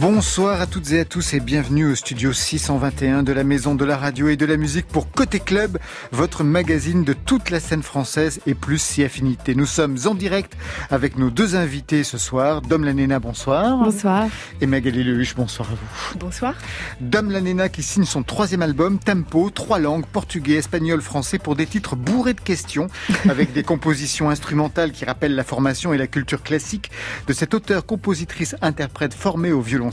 Bonsoir à toutes et à tous et bienvenue au studio 621 de la Maison de la Radio et de la Musique pour Côté Club, votre magazine de toute la scène française et plus si affinité. Nous sommes en direct avec nos deux invités ce soir. Dom Lanena, bonsoir. Bonsoar. Et Magali Lehuche, bonsoir à vous. Bonsoir. Dom Lanena qui signe son troisième album, Tempo, trois langues, portugais, espagnol, français, pour des titres bourrés de questions, avec des compositions instrumentales qui rappellent la formation et la culture classique de cet auteur, compositrice, interprète formé au violon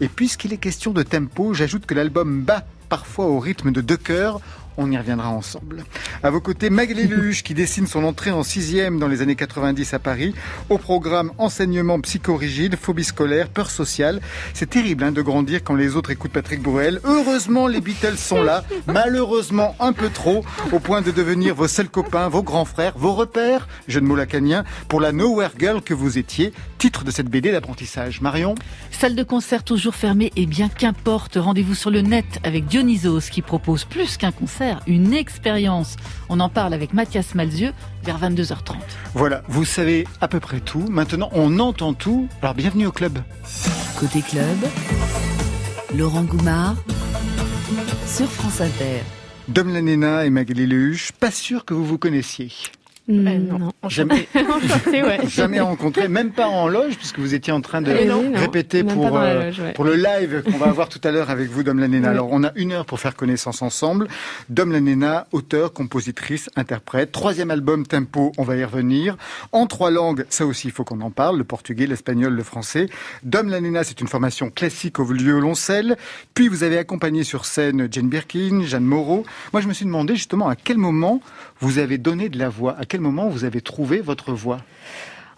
et puisqu'il est question de tempo, j'ajoute que l'album bat parfois au rythme de deux chœurs on y reviendra ensemble. À vos côtés, Magali Lehuche qui dessine son entrée en sixième dans les années 90 à Paris. Au programme enseignement psychorigide, phobie scolaire, peur sociale. C'est terrible hein, de grandir quand les autres écoutent Patrick Bruel. Heureusement, les Beatles sont là. Malheureusement, un peu trop, au point de devenir vos seuls copains, vos grands frères, vos repères, jeune mots lacanien, pour la Nowhere Girl que vous étiez. Titre de cette BD d'apprentissage. Marion? Salle de concert toujours fermée, et bien qu'importe, rendez-vous sur le net avec Dionysos qui propose plus qu'un concert une expérience. On en parle avec Mathias Malzieux vers 22h30. Voilà, vous savez à peu près tout. Maintenant, on entend tout. Alors bienvenue au club. Côté club, Laurent Goumard sur France Inter. Dom Lanena et Magali Lehuche, pas sûr que vous vous connaissiez. Mm, euh, non. Jamais, jamais rencontré, même pas en loge, puisque vous étiez en train de eh répéter pour, euh, pour le live qu'on va avoir tout à l'heure avec vous, Dom Lanena. Alors, on a une heure pour faire connaissance ensemble. Dom Lanena, auteur, compositrice, interprète. Troisième album, Tempo, on va y revenir. En trois langues, ça aussi, il faut qu'on en parle, le portugais, l'espagnol, le français. Dom Lanena, c'est une formation classique au violoncelle. Puis, vous avez accompagné sur scène Jane Birkin, Jeanne Moreau. Moi, je me suis demandé justement à quel moment vous avez donné de la voix, à quel moment vous avez trouvé votre voix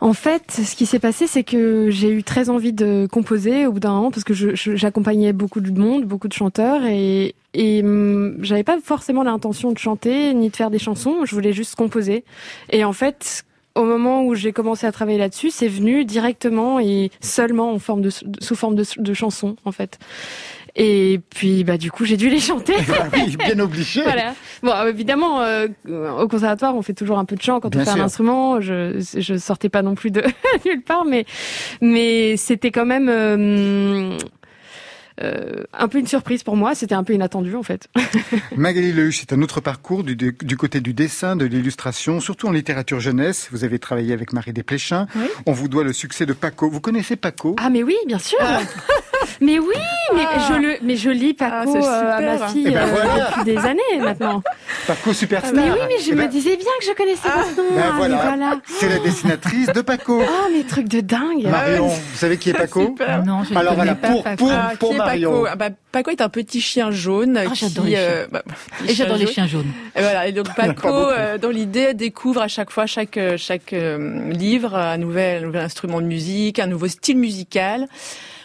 en fait, ce qui s'est passé, c'est que j'ai eu très envie de composer au bout d'un moment parce que j'accompagnais beaucoup de monde, beaucoup de chanteurs et, et hum, j'avais pas forcément l'intention de chanter ni de faire des chansons. Je voulais juste composer. Et en fait, au moment où j'ai commencé à travailler là-dessus, c'est venu directement et seulement en forme de, sous forme de, de chansons en fait. Et puis, bah, du coup, j'ai dû les chanter. Bah oui, bien obligé. voilà. Bon, évidemment, euh, au conservatoire, on fait toujours un peu de chant quand on fait un instrument. Je, je sortais pas non plus de nulle part, mais, mais c'était quand même. Euh, euh, un peu une surprise pour moi. C'était un peu inattendu en fait. Magali Lehuche, c'est un autre parcours du, du, côté du dessin, de l'illustration, surtout en littérature jeunesse. Vous avez travaillé avec Marie Desplechin. On vous doit le succès de Paco. Vous connaissez Paco? Ah mais oui, bien sûr. Ah. mais oui, mais ah. je le, mais je lis Paco ah, euh, à ma fille eh ben euh, depuis des années maintenant. Paco superstar. Mais oui, mais je eh me ben disais bien que je connaissais ah. nom. Ben voilà. C'est la dessinatrice de Paco. Oh, mais trucs de dingue. Marion, vous savez qui est Paco? Non, je Alors voilà, pour, pour, pour, Paco ah bah, Paco est un petit chien jaune. Ah, j'adore les chiens. Euh, bah, et j'adore les chiens jaunes. Et voilà. Et donc Paco, euh, dans l'idée, découvre à chaque fois, chaque euh, chaque livre, un nouvel, un nouvel instrument de musique, un nouveau style musical.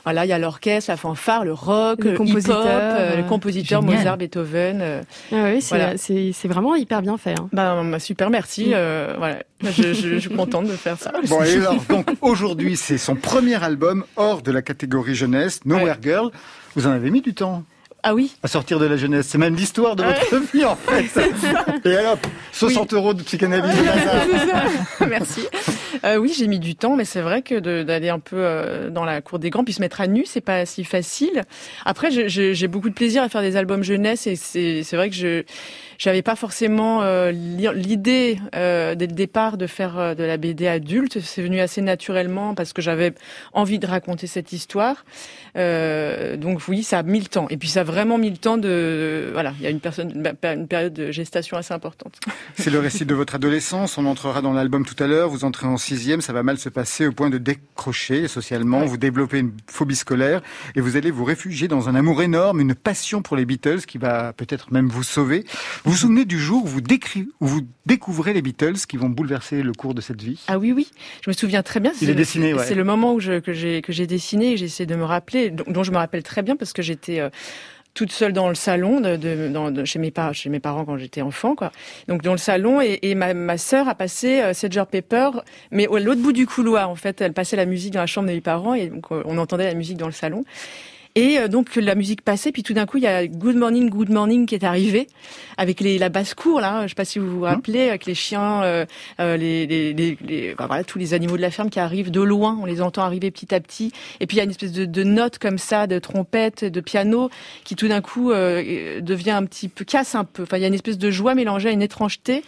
Voilà, il y a l'orchestre, la fanfare, le rock, le, compositeur, le compositeur Mozart, Beethoven. Ah oui, c'est vraiment hyper bien fait. Hein. Bah, bah super, merci. Mm. voilà, je, je, je, suis contente de faire ça. Bon, et alors, donc aujourd'hui, c'est son premier album hors de la catégorie jeunesse, Nowhere Girl. Vous en avez mis du temps ah oui À sortir de la jeunesse. C'est même l'histoire de votre vie, en fait. Et alors, 60 euros de psychanalyse. Merci. Euh, oui, j'ai mis du temps, mais c'est vrai que d'aller un peu euh, dans la cour des grands, puis se mettre à nu, c'est pas si facile. Après, j'ai beaucoup de plaisir à faire des albums jeunesse, et c'est vrai que je j'avais pas forcément euh, l'idée euh, dès le départ de faire euh, de la BD adulte. C'est venu assez naturellement parce que j'avais envie de raconter cette histoire. Euh, donc oui, ça a mis le temps. Et puis ça a vraiment mis le temps de voilà, il y a une personne une période de gestation assez importante. C'est le récit de votre adolescence. On entrera dans l'album tout à l'heure. Vous entrez en sixième, ça va mal se passer au point de décrocher socialement. Vous développez une phobie scolaire et vous allez vous réfugier dans un amour énorme, une passion pour les Beatles qui va peut-être même vous sauver. Vous vous souvenez du jour où vous, où vous découvrez les Beatles qui vont bouleverser le cours de cette vie? Ah oui, oui, je me souviens très bien. Il est dessiné, C'est le moment où je, que j'ai dessiné et j'essaie de me rappeler, dont, je me rappelle très bien parce que j'étais euh, toute seule dans le salon de, de, chez mes parents chez mes parents quand j'étais enfant quoi. Donc dans le salon et, et ma, ma sœur a passé euh, Sedger Pepper mais à l'autre bout du couloir en fait. Elle passait la musique dans la chambre de mes parents et donc euh, on entendait la musique dans le salon Et euh, donc la musique passait, puis tout d'un coup il y a Good Morning, Good Morning qui est arrivé avec les, la basse cour là. Je sais pas si vous vous mmh. rappelez, avec les chiens, euh, euh, les, les, les, voilà tous les animaux de la ferme qui arrivent de loin. On les entend arriver petit à petit. Et puis il y a une espèce de, de note comme ça, de trompette, de piano, qui tout d'un coup devient un petit peu casse un peu. Enfin il y a une espèce de joie mélangée à une étrangeté.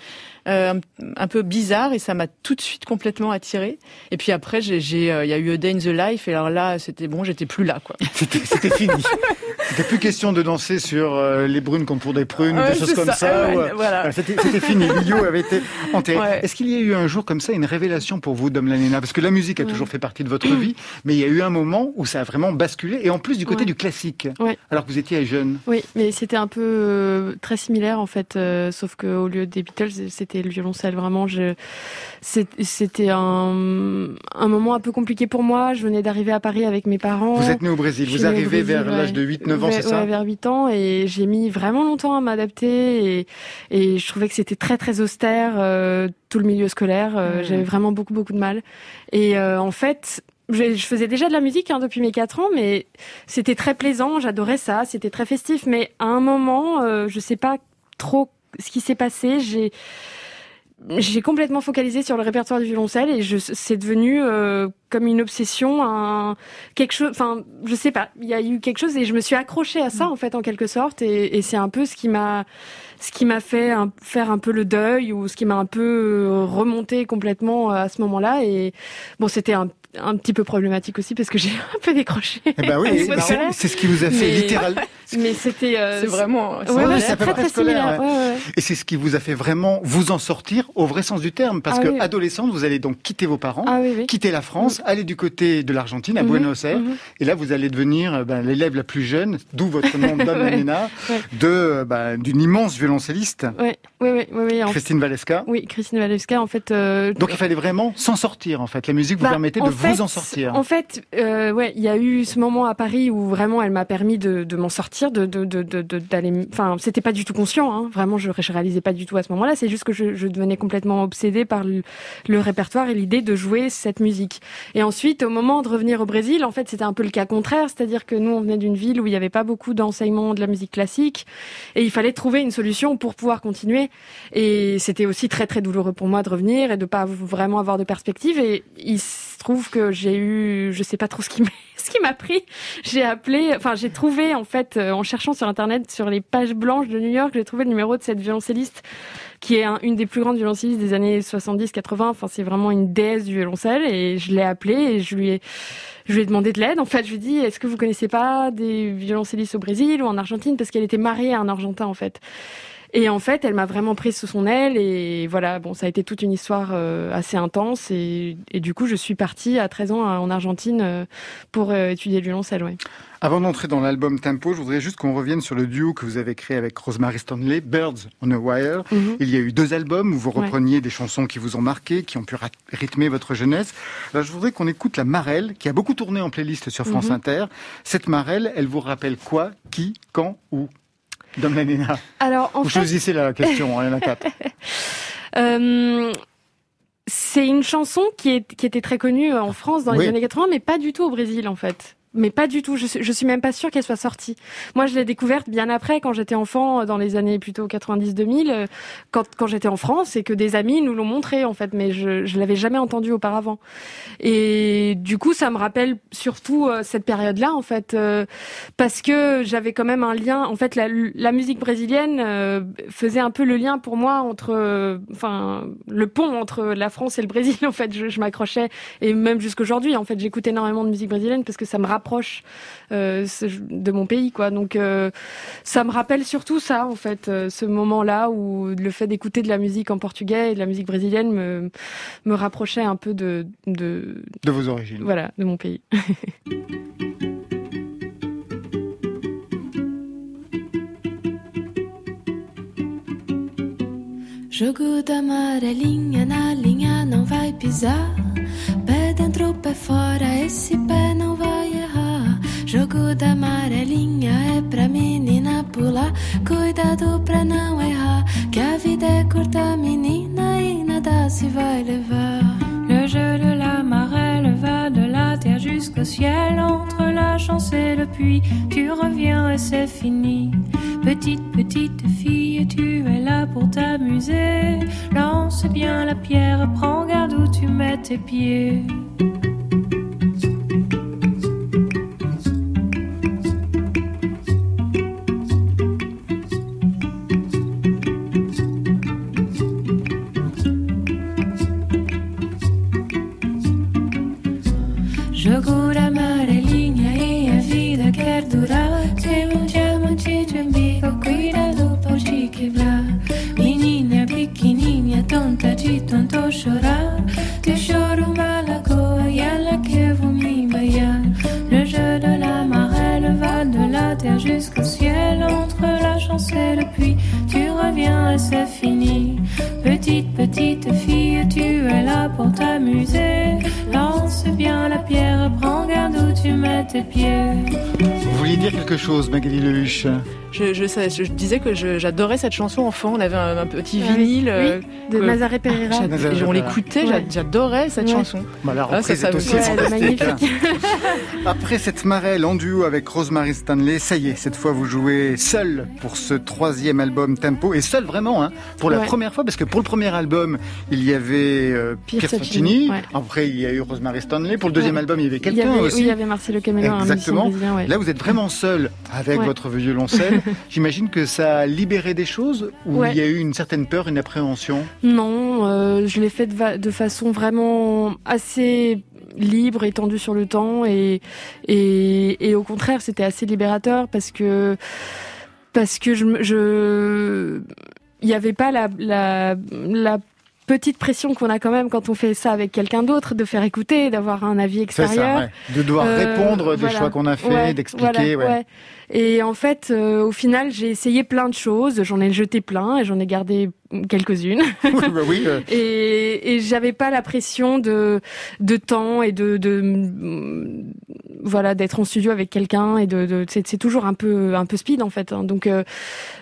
Euh, un, peu bizarre et ça m'a tout de suite complètement attiré. Et puis après, j'ai, euh, il y a eu A Day in the Life et alors là, c'était bon, j'étais plus là, quoi. c'était, fini. C'était plus question de danser sur euh, les brunes comme pour des prunes ou des choses comme ça. voilà. C'était, fini. Lio avait été enterré. Est-ce qu'il y a eu un jour comme ça une révélation pour vous, Dom Lanena? Parce que la musique a toujours fait partie de votre vie, mais il y a eu un moment où ça a vraiment basculé et en plus du côté du classique. Alors que vous étiez jeune. Oui, mais c'était un peu très similaire en fait, sauf qu'au lieu des Beatles, c'était le violoncelle. Vraiment, je, c'était un, un moment un peu compliqué pour moi. Je venais d'arriver à Paris avec mes parents. Vous êtes né au Brésil. vous arrivez vers l'âge de 8-9 ans, c'est ça vers 8 ans. Et j'ai mis vraiment longtemps à m'adapter. Et, et je trouvais que c'était très, très austère, euh, tout le milieu scolaire. Euh, j'avais vraiment beaucoup, beaucoup de mal. Et euh, en fait, je, faisais déjà de la musique hein, depuis mes 4 ans, mais c'était très plaisant, j'adorais ça, c'était très festif. Mais à un moment, euh, je sais pas trop ce qui s'est passé, j'ai j'ai complètement focalisé sur le répertoire du violoncelle et je, c'est devenu euh, comme une obsession, un quelque chose. Enfin, je sais pas. Il y a eu quelque chose et je me suis accrochée à ça mm. en fait en quelque sorte et, et c'est un peu ce qui m'a ce qui m'a fait faire un peu le deuil ou ce qui m'a un peu euh, remonté complètement à ce moment-là et bon c'était un un petit peu problématique aussi parce que j'ai un peu décroché. Eh ben oui, c'est ce qui vous a fait littéralement. Mais c'était, euh, c'est vraiment, ouais, ouais, c'est très, très similaire. Et c'est ce qui vous a fait vraiment vous en sortir au vrai sens du terme, parce ah que adolescente, vous allez donc quitter vos parents, ah quitter la France, mm. aller du côté de l'Argentine, à mm-hmm. Buenos Aires, mm-hmm. et là vous allez devenir euh, ben, l'élève la plus jeune, d'où votre nom Dame de euh, ben, d'une immense violoncelliste. Oui, oui, oui, Christine Valeska. Oui, Christine Valeska, en fait. Donc il fallait vraiment s'en sortir, en fait. La musique vous bah, permettait de vous en sortir. En fait, euh, ouais, il y a eu ce moment à Paris où vraiment elle m'a permis de, de m'en sortir, de d'aller. De, enfin, c'était pas du tout conscient, hein, vraiment, je, je réalisais pas du tout à ce moment-là. C'est juste que je, je, devenais complètement obsédée par le, le répertoire et l'idée de jouer cette musique. Et ensuite, au moment de revenir au Brésil, en fait, c'était un peu le cas contraire, c'est-à-dire que nous, on venait d'une ville où il n'y avait pas beaucoup d'enseignement de la musique classique et il fallait trouver une solution pour pouvoir continuer. Et c'était aussi très très douloureux pour moi de revenir et de pas vraiment avoir de perspective. Et il trouve que j'ai eu, je sais pas trop ce qui m'a, ce qui m'a pris. J'ai appelé, enfin j'ai trouvé en fait euh, en cherchant sur internet sur les pages blanches de New York, j'ai trouvé le numéro de cette violoncelliste qui est une des plus grandes violoncellistes des années 70-80. Enfin c'est vraiment une déesse du violoncelle et je l'ai appelée et je lui ai je lui ai demandé de l'aide. En fait, je lui ai dit, est-ce que vous connaissez pas des violoncellistes au Brésil ou en Argentine? Parce qu'elle était mariée à un Argentin, en fait. Et en fait, elle m'a vraiment prise sous son aile et voilà, bon, ça a été toute une histoire euh, assez intense et, et, du coup, je suis partie à 13 ans en Argentine euh, pour euh, étudier le violoncelle, ouais. Avant d'entrer dans l'album Tempo, je voudrais juste qu'on revienne sur le duo que vous avez créé avec Rosemary Stanley, Birds on a Wire. Mhm. Il y a eu deux albums où vous repreniez des chansons qui vous ont marqué, qui ont pu rythmer votre jeunesse. Alors, je voudrais qu'on écoute la Marelle, qui a beaucoup tourné en playlist sur France mhm. Inter. Cette Marelle, elle vous rappelle quoi, qui, quand, où? Alors, en Vous choisissez la question, hein, il y en a quatre. Euh, c'est une chanson qui, est, qui était très connue en France dans les années 80, mais pas du tout au Brésil en fait mais pas du tout. Je, je suis même pas sûre qu'elle soit sortie. Moi, je l'ai découverte bien après, quand j'étais enfant, dans les années plutôt 90-2000, euh, quand, quand j'étais en France, et que des amis nous l'ont montré en fait, mais je, je l'avais jamais entendue auparavant. Et du coup, ça me rappelle surtout euh, cette période-là en fait, euh, parce que j'avais quand même un lien. En fait, la, la musique brésilienne faisait un peu le lien pour moi entre, enfin, le pont entre la France et le Brésil. En fait, je, je m'accrochais, et même jusqu'aujourd'hui, en fait, j'écoute énormément de musique brésilienne parce que ça me rappelle rapproche euh, de mon pays, quoi. Donc euh, ça me rappelle surtout ça, en fait, euh, ce moment-là où le fait d'écouter de la musique en portugais et de la musique brésilienne me me rapprochait un peu de de, de vos origines. Voilà, de mon pays. Jogo da amarelinha na linha não vai pisar. Dentro, pé fora, esse pé não vai errar. Jogo da amarelinha é pra menina pular. Cuidado pra não errar, que a vida é curta, menina, e nada se vai. Le jeu de la marelle va de la terre jusqu'au ciel entre entre la chance et le puits. Tu reviens et c'est fini. Petite, petite fille, tu es là pour t'amuser. Lance bien la pierre, prends garde où tu mets tes pieds. Le jeu de la marelle va de la terre jusqu'au ciel. Entre la chance et le puits, tu reviens et c'est fini. Petite, petite fille, tu es là pour t'amuser. Lance bien la pierre, prends garde vous vouliez dire quelque chose, Magali Lehuche je, je, je, disais que j'adorais cette chanson enfant. On avait un, petit ah vinyle oui, euh, de Mazaré Pereira. Et on l'écoutait, j'adorais cette chanson. Bah, la ah, ça, aussi magnifique. Après cette marelle en duo avec Rosemary Stanley, ça y est, cette fois vous jouez seul pour ce troisième album Tempo. Et seul vraiment hein, pour la première fois parce que pour le premier album il y avait euh, Pierre Faccini, après il y a eu Rosemary Stanley, pour le deuxième album il y avait quelqu'un aussi. Oui, il y avait Marcelo Camelo. Exactement. Là vous êtes vraiment seul avec votre violoncelle. J'imagine que ça a libéré des choses ou il y a eu une certaine peur, une appréhension? Non, euh, je l'ai fait de, de, façon vraiment assez libre, étendue sur le temps et, et, et au contraire c'était assez libérateur parce que parce que je, je il n'y avait pas la, la, la petite pression qu'on a quand même quand on fait ça avec quelqu'un d'autre, de faire écouter, d'avoir un avis extérieur. Ça, De devoir euh, répondre des choix qu'on a fait, d'expliquer. ouais. Et en fait, euh, au final, j'ai essayé plein de choses. J'en ai jeté plein et j'en ai gardé quelques-unes. bah oui, et, et j'avais pas la pression de de temps et de, de voilà d'être en studio avec quelqu'un et de, de c'est toujours un peu un peu speed en fait. Hein. Donc euh,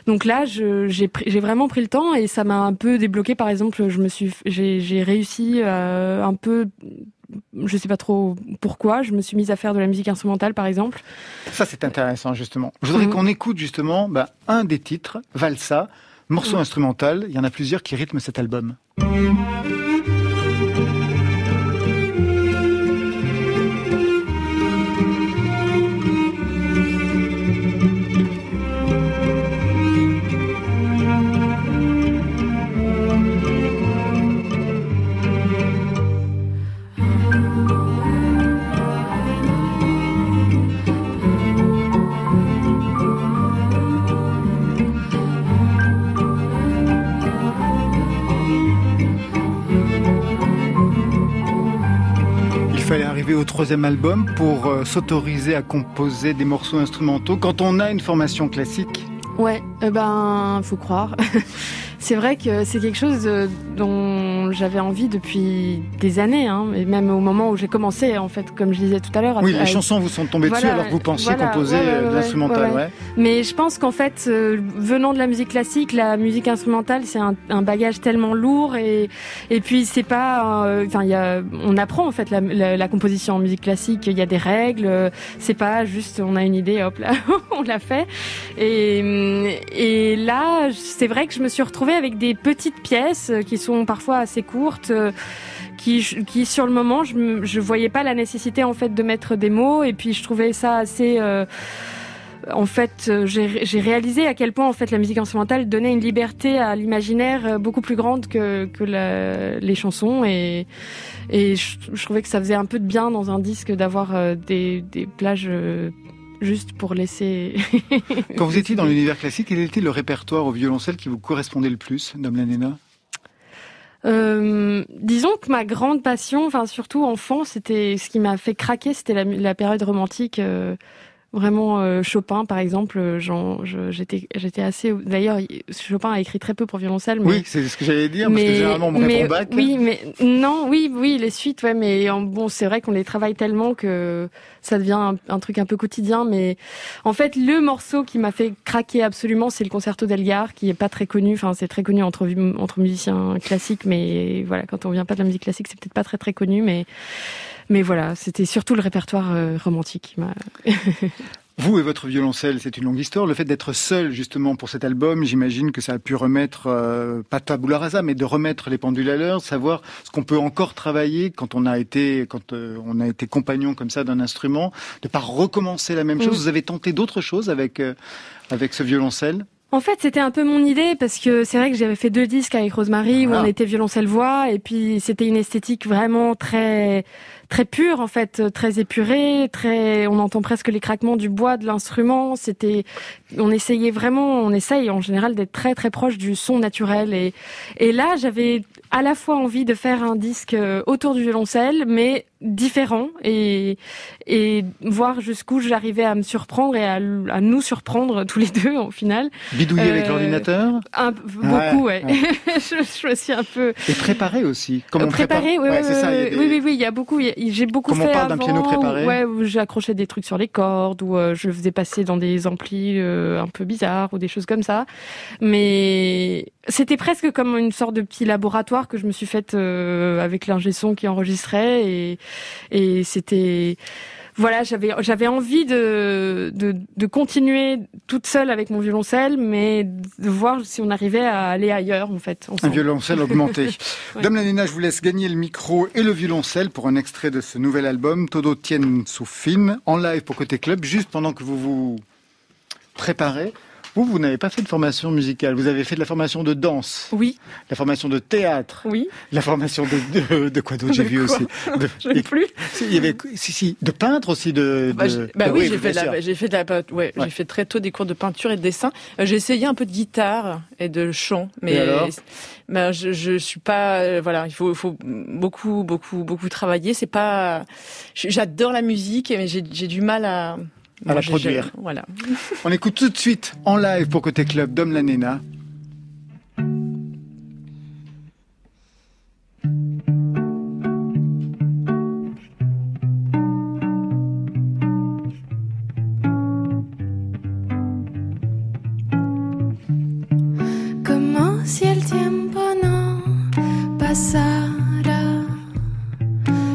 donc là, j'ai j'ai vraiment pris le temps et ça m'a un peu débloqué. Par exemple, je me suis j'ai réussi euh, un peu je sais pas trop pourquoi, je me suis mise à faire de la musique instrumentale par exemple. Ça c'est intéressant justement. Je voudrais mhm. qu'on écoute justement bah, un des titres, Valsa, morceau mhm. instrumental. Il y en a plusieurs qui rythment cet album. Au troisième album pour euh, s'autoriser à composer des morceaux instrumentaux quand on a une formation classique Ouais, eh ben, faut croire. c'est vrai que c'est quelque chose euh, dont j'avais envie depuis des années, hein, et même au moment où j'ai commencé, en fait, comme je disais tout à l'heure. Oui, les chansons vous sont tombées dessus alors que vous pensiez composer de l'instrumental, ouais, Mais je pense qu'en fait, euh, venant de la musique classique, la musique instrumentale, c'est un, un, bagage tellement lourd et et puis c'est pas, euh, enfin, a, on apprend en fait la, la, composition en musique classique. Il y a des règles. C'est pas juste, on a une idée, hop là, on l'a fait. Et et là, c'est vrai que je me suis retrouvée avec des petites pièces euh, qui sont parfois assez courtes. Euh, qui, sur le moment je, je voyais pas la nécessité en fait de mettre des mots et puis je trouvais ça assez euh, en fait, j'ai réalisé à quel point en fait la musique instrumentale donnait une liberté à l'imaginaire beaucoup plus grande que, les chansons et, je, trouvais que ça faisait un peu de bien dans un disque d'avoir des plages juste pour laisser. Quand vous étiez dans l'univers classique, quel était le répertoire au violoncelle qui vous correspondait le plus, Dame Lanena euh, disons que ma grande passion, enfin surtout enfant, c'était ce qui m'a fait craquer, c'était la, la, période romantique. Euh, Vraiment, euh, Chopin, par exemple, euh, j'étais, assez. D'ailleurs, Chopin a écrit très peu pour violoncelle. Mais, oui, c'est ce que j'allais dire, parce que généralement on me répond bac. Oui, mais non, oui, oui, les suites, ouais, mais bon, c'est vrai qu'on les travaille tellement que ça devient un, truc un peu quotidien. Mais en fait, le morceau qui m'a fait craquer absolument, c'est le concerto d'Elgar, qui est pas très connu. Enfin, c'est très connu entre entre musiciens classiques, mais voilà, quand on vient pas de la musique classique, c'est peut-être pas très très connu, mais mais voilà, c'était surtout le répertoire euh, romantique qui m'a. Vous et votre violoncelle, c'est une longue histoire. Le fait d'être seul justement pour cet album, j'imagine que ça a pu remettre, euh, pas tabula rasa, mais de remettre les pendules à l'heure, savoir ce qu'on peut encore travailler quand on a été, quand euh, on a été compagnon comme ça d'un instrument, de pas recommencer la même chose. Vous avez tenté d'autres choses avec euh, avec ce violoncelle? En fait, c'était un peu mon idée parce que c'est vrai que j'avais fait deux disques avec Rosemary où Ah. on était violoncelle-voix et puis c'était une esthétique vraiment très très pure en fait, très épurée, très on entend presque les craquements du bois de l'instrument, c'était on essayait vraiment, on essaye en général d'être très très proche du son naturel et et là, j'avais à la fois envie de faire un disque euh, autour du violoncelle mais différent et et voir jusqu'où j'arrivais à me surprendre et à, à nous surprendre tous les deux au final. Bidouiller avec Euh, l'ordinateur? beaucoup, ouais. ouais. je, je me suis un peu et préparer aussi. Comment euh, préparée. Oui, Ouais, oui, ça. oui, des- oui, oui, oui, il y a beaucoup. il y a- J'ai beaucoup Comme on fait parle d'un piano préparé. Ouais, où j'accrochais des trucs sur les cordes, ou euh, je le faisais passer dans des amplis euh, un peu bizarres ou des choses comme ça. Mais c'était presque comme une sorte de petit laboratoire que je me suis faite euh, avec l'ingé son qui enregistrait et et c'était voilà, j'avais j'avais envie de, de de continuer toute seule avec mon violoncelle, mais de voir si on arrivait à aller ailleurs en fait. Un violoncelle augmenté. Ouais. Dame Lanina, je vous laisse gagner le micro et le violoncelle pour un extrait de ce nouvel album, Todo Tien Soufine, en live pour Côté Club, juste pendant que vous vous préparez. Vous, vous n'avez pas fait de formation musicale, vous avez fait de la formation de danse, Oui, la formation de théâtre, oui. la formation de, de, de quoi d'autre? J'ai De vu aussi. De, Je sais plus. il y avait, si, si, de peintre aussi, de. Bah, de- j'ai- bah de- oui, j'ai fait, de de la, ouais, Ouais. j'ai fait très tôt des cours de peinture et de dessin. Euh, j'ai essayé un peu de guitare et de chant, mais Et alors? bah, je, je suis pas, euh, voilà, il faut, faut beaucoup, beaucoup, beaucoup travailler. C'est pas, j'adore la musique, mais j'ai du mal à, À la j'ai- produire. j'ai- Voilà. On écoute tout de suite en live pour Côté Club Dom la Nena. Como si el tiempo no pasara.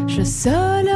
Yo solo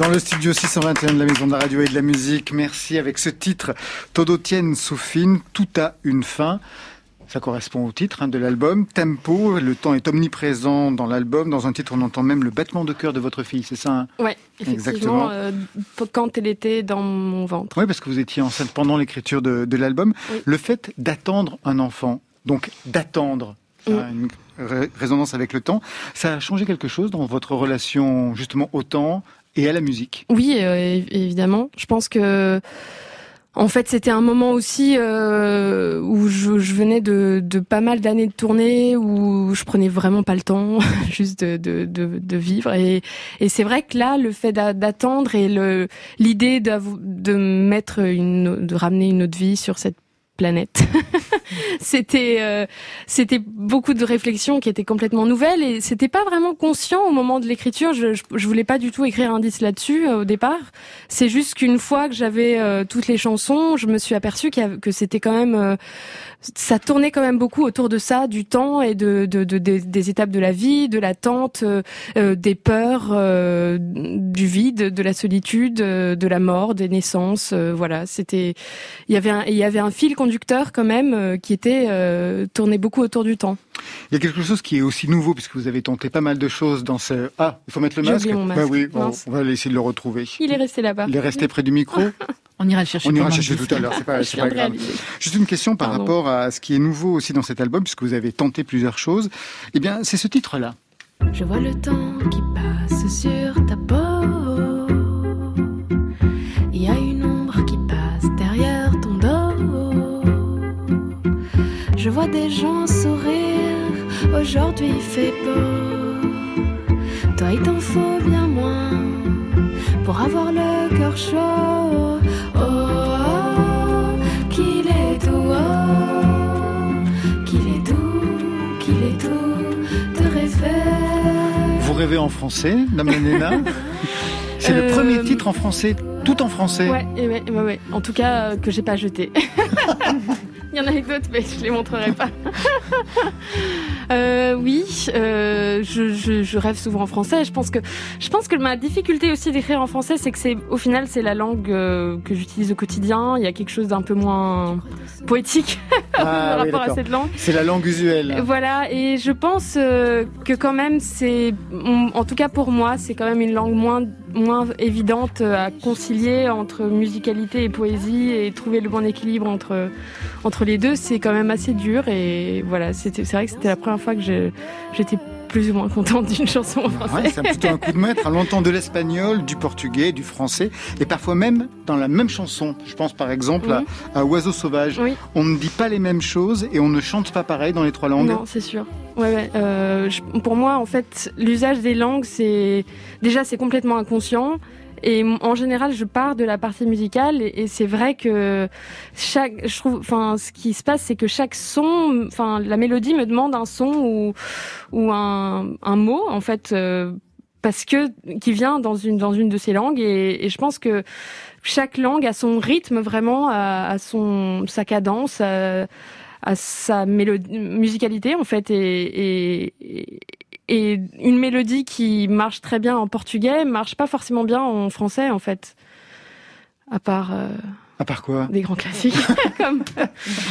dans le studio 621 de la Maison de la Radio et de la Musique. Merci avec ce titre Todo Tien Soufine, tout a une fin. Ça correspond au titre hein, de l'album. Tempo, le temps est omniprésent dans l'album. Dans un titre, on entend même le battement de cœur de votre fille, c'est ça hein? Ouais, effectivement. Euh, quand elle était dans mon ventre. Oui, parce que vous étiez enceinte pendant l'écriture de, l'album. Le fait d'attendre un enfant, donc d'attendre, mm. une résonance avec le temps, ça a changé quelque chose dans votre relation justement au temps et à la musique Oui, euh, évidemment. Je pense que en fait, c'était un moment aussi euh, où je, venais de, pas mal d'années de tournée, où je prenais vraiment pas le temps juste de, de, vivre. Et, et c'est vrai que là, le fait d'attendre et l'idée de mettre une, de ramener une autre vie sur cette planète. c'était euh, c'était beaucoup de réflexions qui étaient complètement nouvelles et c'était pas vraiment conscient au moment de l'écriture. Je, je, voulais pas du tout écrire un disque là-dessus euh, au départ. C'est juste qu'une fois que j'avais euh, toutes les chansons, je me suis aperçue que c'était quand même ça tournait quand même beaucoup autour de ça, du temps et de, de, de des, étapes de la vie, de l'attente, euh, euh des peurs, euh, du vide, de la solitude, euh, de la mort, des naissances. voilà, c'était il y avait un, il y avait un fil conducteur quand même qui était tourné beaucoup autour du temps. Il y a quelque chose qui est aussi nouveau puisque vous avez tenté pas mal de choses dans ce. Ah, il faut mettre le masque. Mon masque. Bah oui, on, va essayer de le retrouver. Il est resté là-bas. Il est resté près du micro. On ira le chercher. On ira le chercher tout à l'heure, c'est pas, pas grave. Juste une question par rapport à ce qui est nouveau aussi dans cet album, puisque vous avez tenté plusieurs choses. Eh bien, c'est ce titre-là. Je vois le temps qui passe sur ta peau. Il y a une ombre qui passe derrière ton. Je vois des gens sourire. Aujourd'hui il fait beau. Toi, il t'en faut bien moins pour avoir le cœur chaud. rêver en français, Dame Nena C'est le premier euh, titre en français, tout en français. Ouais, ouais, ouais, ouais. En tout cas, euh, que j'ai pas jeté. Il y en a d'autres, mais je les montrerai pas. euh, oui, euh, je, je, je, rêve souvent en français. Je pense que je pense que ma difficulté aussi d'écrire en français, c'est que c'est au final c'est la langue euh, que j'utilise au quotidien. Il y a quelque chose d'un peu moins poétique ah, par rapport à cette langue. C'est la langue usuelle. Voilà, et je pense que quand même c'est, en tout cas pour moi, c'est quand même une langue moins moins évidente à concilier entre musicalité et poésie et trouver le bon équilibre entre entre les deux, c'est quand même assez dur. Et voilà, c'est vrai que c'était la première fois que j'étais plus ou moins contente d'une chanson en français. c'est plutôt un coup de maître. À l'entendre de l'espagnol, du portugais, du français, et parfois même dans la même chanson. Je pense par exemple à, Oiseau sauvage. On ne dit pas les mêmes choses et on ne chante pas pareil dans les trois langues. Non, c'est sûr. Ouais, ouais. Euh, pour moi, en fait, l'usage des langues, c'est déjà c'est complètement inconscient. Et en général, je pars de la partie musicale et, c'est vrai que chaque, je trouve, enfin, ce qui se passe, c'est que chaque son, enfin, la mélodie me demande un son ou ou un, un mot en fait. Euh, parce que qui vient dans une dans une de ces langues et, je pense que chaque langue a son rythme vraiment à, son sa cadence à, à sa mélodie musicalité en fait et, et, et une mélodie qui marche très bien en portugais marche pas forcément bien en français, en fait. À part. Euh, à part quoi? Des grands classiques. comme...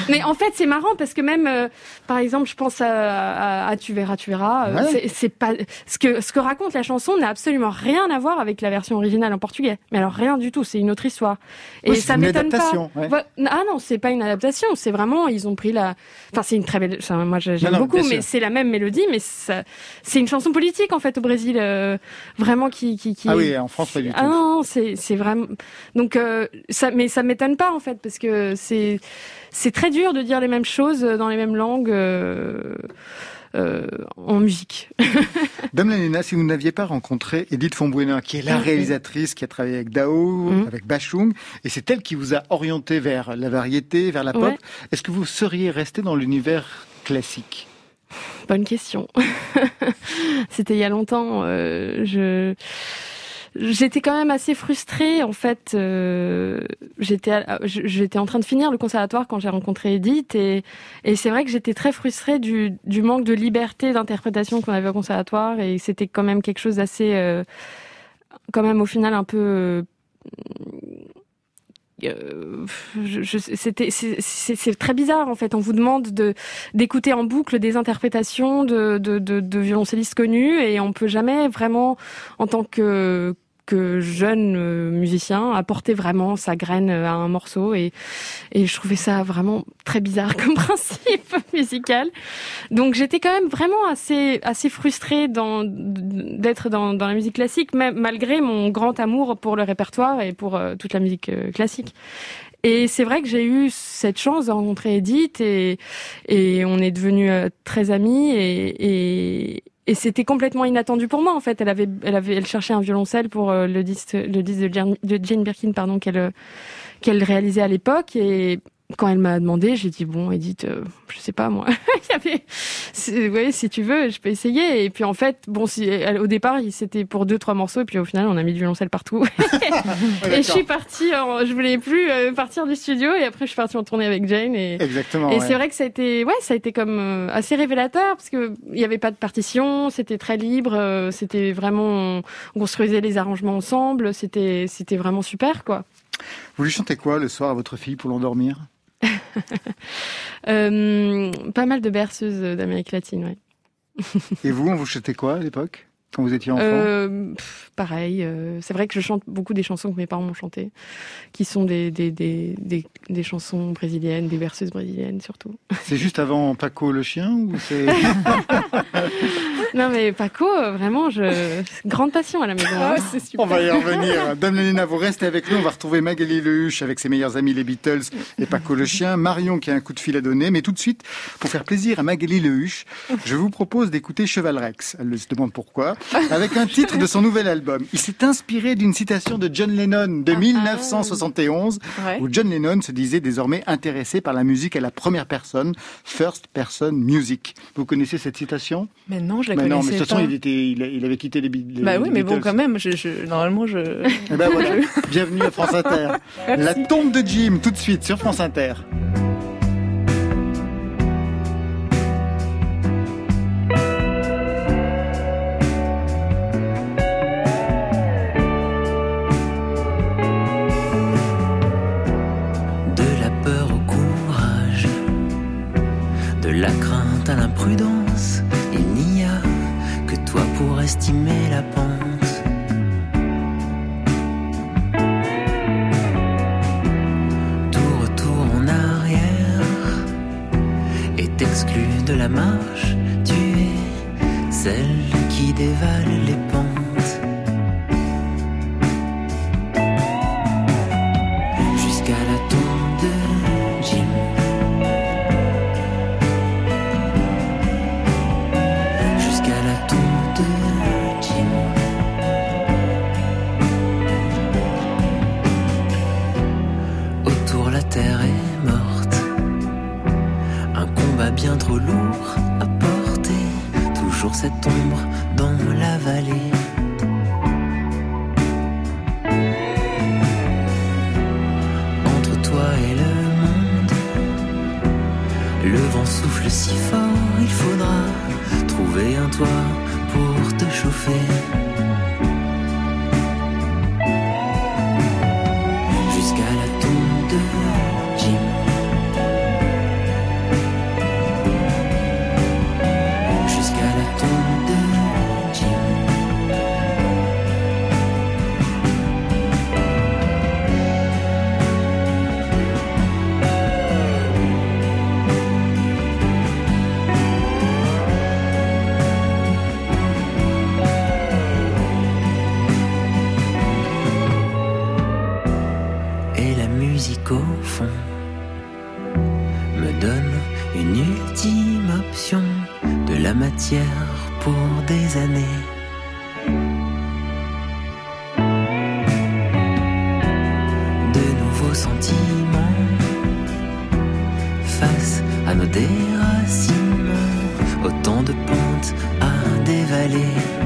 Mais en fait, c'est marrant parce que même, euh, par exemple, je pense à, à, Tu verras, tu verras. Euh, c'est pas ce que ce que raconte la chanson n'a absolument rien à voir avec la version originale en portugais. Mais alors rien du tout. C'est une autre histoire. Et ça m'étonne pas. Ah non, c'est pas une adaptation. C'est vraiment ils ont pris la. Enfin, c'est une très belle. moi, j'aime beaucoup, mais c'est la même mélodie, mais c'est une chanson politique en fait au Brésil, euh, vraiment qui, qui, qui. Ah oui, en France pas du tout. Ah non, c'est c'est vraiment. Donc ça, mais ça m'étonne pas en fait parce que c'est c'est très dur de dire les mêmes choses dans les mêmes langues. Euh, euh, en musique. Dame Lanena, si vous n'aviez pas rencontré Edith Fonbuena, qui est la réalisatrice qui a travaillé avec Dao, mm. avec Bachung, et c'est elle qui vous a orienté vers la variété, vers la pop, est-ce que vous seriez resté dans l'univers classique? Bonne question. C'était il y a longtemps. Euh, je j'étais quand même assez frustrée en fait. Euh, j'étais j'étais en train de finir le conservatoire quand j'ai rencontré Edith et, et c'est vrai que j'étais très frustrée du, du manque de liberté d'interprétation qu'on avait au conservatoire et c'était quand même quelque chose d'assez euh, quand même au final un peu euh, c'était c'est très bizarre en fait. On vous demande de d'écouter en boucle des interprétations de, de, de, de violoncellistes connus et on peut jamais vraiment en tant que que jeune euh, musicien apporter vraiment sa graine à un morceau et, et je trouvais ça vraiment très bizarre comme principe musical. Donc j'étais quand même vraiment assez assez frustrée d'être dans, dans la musique classique, même malgré mon grand amour pour le répertoire et pour euh, toute la musique euh, classique. Et c'est vrai que j'ai eu cette chance de rencontrer Edith et, et on est devenus très amis et, et, et c'était complètement inattendu pour moi en fait. Elle avait, elle avait, elle cherchait un violoncelle pour euh, le disque, le disque de Jane Birkin, pardon, qu'elle euh, qu'elle réalisait à l'époque et quand elle m'a demandé, j'ai dit bon, Edith, euh, je sais pas moi. Y ouais, si tu veux, je peux essayer. Et puis en fait, bon, si, au départ, c'était pour deux trois morceaux, et puis au final, on a mis du violoncelle partout. et je suis partie, je voulais plus euh, partir du studio, et après, je suis partie en tournée avec Jane. Et, Exactement. Et c'est vrai que ça a été, ouais, ça a été comme euh, assez révélateur parce que il n'y avait pas de partition, c'était très libre, c'était vraiment, on construisait les arrangements ensemble, c'était, c'était vraiment super, quoi. Vous lui chantez quoi le soir à votre fille pour l'endormir? euh, pas mal de berceuses d'Amérique latine, oui. Et vous, on vous chantait quoi à l'époque quand vous étiez enfant? Euh, Pareil, euh, c'est vrai que je chante beaucoup des chansons que mes parents m'ont chantées, qui sont des, des, des, des, des chansons brésiliennes, des berceuses brésiliennes surtout. C'est juste avant Paco le chien ou c'est Non mais Paco, vraiment, je... grande passion à la maison. Ah, hein. On va y revenir. Dame vous restez avec nous. On va retrouver Magali Lehuche avec ses meilleurs amis les Beatles et Paco le chien. Marion qui a un coup de fil à donner. Mais tout de suite, pour faire plaisir à Magali Lehuche, je vous propose d'écouter Cheval Rex. Elle se demande pourquoi avec un titre de son nouvel album. Il s'est inspiré d'une citation de John Lennon de 1971, Ouais. où John Lennon se disait désormais intéressé par la musique à la première personne, first person music. Vous connaissez cette citation? Mais non, je la Mais non, mais de toute façon, il, était, il, il avait quitté les, les Bah oui, les mais bon, quand même, je, je, normalement, je. Eh ben voilà, bienvenue à France Inter. La tombe de Jim, tout de suite sur France Inter. De la peur au courage, de la crainte à l'imprudence, estimer la pente. Tout retour en arrière est exclu de la marche, tu es celle qui dévale les face à nos déracinements, autant de pentes à dévaler.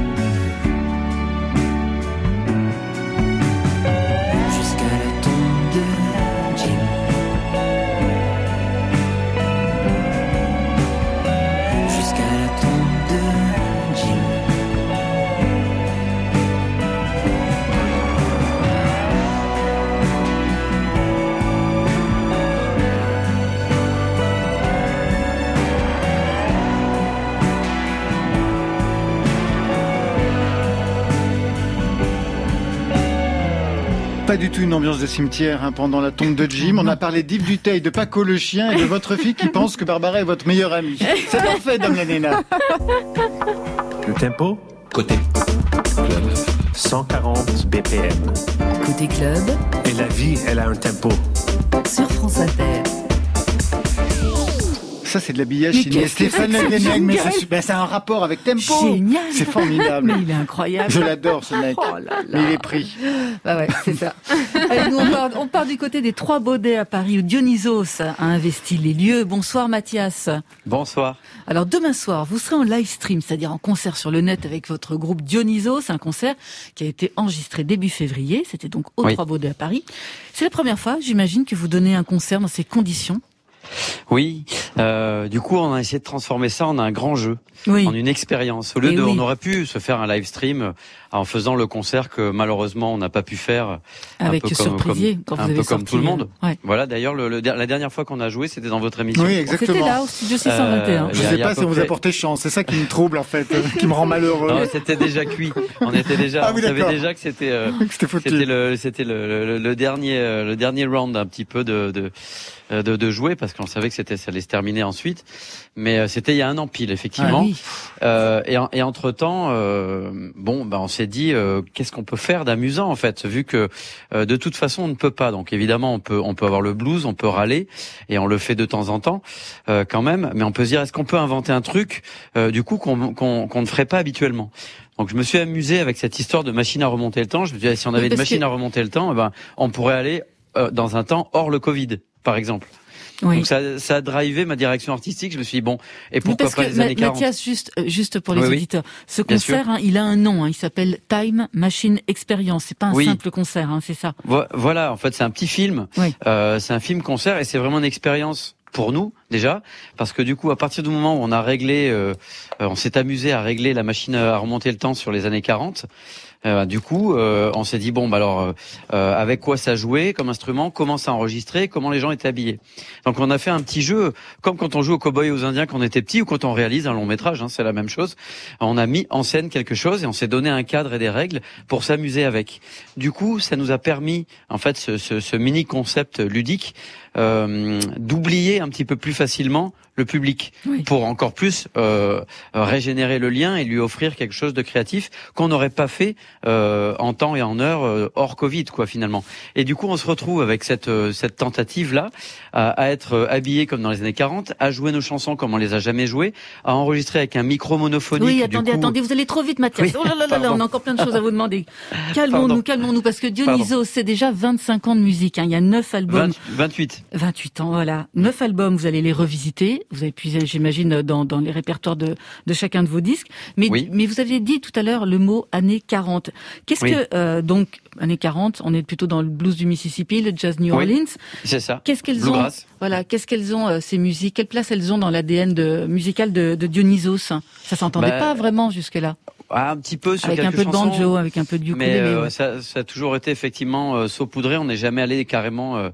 Pas du tout une ambiance de cimetière hein, pendant la tombe de Jim. On a parlé d'Yves Duteil, de Paco le chien et de votre fille qui pense que Barbara est votre meilleure amie. C'est parfait, Dame Lanena. Le tempo Côté club. 140 BPM. Côté club, Et la vie, elle a un tempo. sur France Inter. Ça, c'est de l'habillage Mais signé Stéphane Guenec, mais c'est ben, c'est un rapport avec Tempo. Génial. C'est formidable. Mais il est incroyable. Je l'adore, ce mec. Oh là là. Mais il est pris. Bah ouais, c'est ça. Allez, nous, on part, on part du côté des Trois Baudets à Paris où Dionysos a investi les lieux. Bonsoir Mathias. Bonsoir. Alors demain soir, vous serez en live stream, c'est-à-dire en concert sur le net avec votre groupe Dionysos, un concert qui a été enregistré début février. C'était donc aux Oui. Trois Baudets à Paris. C'est la première fois, j'imagine, que vous donnez un concert dans ces conditions. Oui, euh, du coup, on a essayé de transformer ça en un grand jeu, Oui. en une expérience. Au lieu de, oui. on aurait pu se faire un live stream en faisant le concert que malheureusement on n'a pas pu faire. un Avec peu comme- surprisier, comme- quand un vous avez peu comme sorti, tout le monde. euh, ouais. Voilà. D'ailleurs, le, le- la dernière fois qu'on a joué, c'était dans votre émission. Oui, C'était exactement. là, au studio 621. Euh, Je a- sais pas si on vous a porté chance. C'est ça qui me trouble, en fait, euh, qui me rend malheureux. Non, c'était déjà cuit. On était déjà, Ah oui, on savait déjà que c'était. euh, C'était foutu. C'était le, c'était le, le, le dernier, euh, le dernier round un petit peu de de, euh, de, de jouer parce qu'on savait que c'était ça allait se terminer ensuite. Mais euh, c'était il y a un an pile effectivement. Ah oui. Euh, et, en- et entre temps, bon, bah, on s'est dit euh, qu'est-ce qu'on peut faire d'amusant en fait, vu que euh, de toute façon on ne peut pas. Donc évidemment on peut on peut avoir le blues, on peut râler et on le fait de temps en temps euh, quand même. Mais on peut se dire est-ce qu'on peut inventer un truc euh, du coup qu'on qu'on qu'on ne ferait pas habituellement? Donc je me suis amusé avec cette histoire de machine à remonter le temps. Je me suis dit si on Oui, avait une machine que- à remonter le temps, eh ben on pourrait aller euh, dans un temps hors le Covid, par exemple. Oui. Donc ça, ça a drivé ma direction artistique. Je me suis dit bon, et pourquoi parce pas que les années Ma- 40 Mathias, juste, euh, juste pour les Oui, auditeurs, ce concert, hein, il a un nom. hein, il s'appelle Time Machine Experience. C'est pas un simple concert, hein, c'est ça. Vo- Voilà, en fait, c'est un petit film. Oui. Euh, c'est un film concert et c'est vraiment une expérience pour nous déjà, parce que du coup, à partir du moment où on a réglé, euh, euh, on s'est amusé à régler la machine à remonter le temps sur les années 40. Euh, du coup, euh, on s'est dit bon, bah alors, euh, euh, avec quoi ça jouait comme instrument, comment ça enregistrait, comment les gens étaient habillés. Donc, on a fait un petit jeu, comme quand on joue aux cowboys et aux indiens quand on était petit, ou quand on réalise un long métrage, hein, c'est la même chose. On a mis en scène quelque chose et on s'est donné un cadre et des règles pour s'amuser avec. Du coup, ça nous a permis, en fait, ce, ce, ce mini concept ludique, euh, d'oublier un petit peu plus facilement le public Oui. pour encore plus euh, régénérer le lien et lui offrir quelque chose de créatif qu'on n'aurait pas fait euh, en temps et en heure euh, hors Covid quoi finalement. Et du coup on se retrouve avec cette euh, cette tentative là à, à être habillé comme dans les années 40, à jouer nos chansons comme on les a jamais jouées, à enregistrer avec un micro monophonique. Oui, attendez, coup- attendez, vous allez trop vite, Mathias. Oui, oh là là là on a encore plein de choses à vous demander. Calmons-nous, calmons-nous, parce que Dionysos, c'est déjà 25 ans de musique. Hein. Il y a 9 albums. 20 28. 28 ans, voilà. Neuf albums, vous allez les revisiter. Vous avez puisé, j'imagine, dans, dans les répertoires de, de chacun de vos disques. Mais, Oui. mais vous aviez dit tout à l'heure le mot années 40. Qu'est-ce Oui. que, euh, donc, années 40, on est plutôt dans le blues du Mississippi, le jazz New Oui. Orleans. C'est ça. Qu'est-ce qu'elles ont, voilà, qu'est-ce qu'elles ont, euh, ces musiques? Quelle place elles ont dans l'ADN de, musical de, de Dionysos? Ça s'entendait Bah, pas vraiment jusque-là. Ah, un petit peu sur Avec un peu de banjo, avec un peu de ukulélé. Mais euh, ouais. ça, ça a toujours été effectivement euh, saupoudré. On n'est jamais allé carrément euh,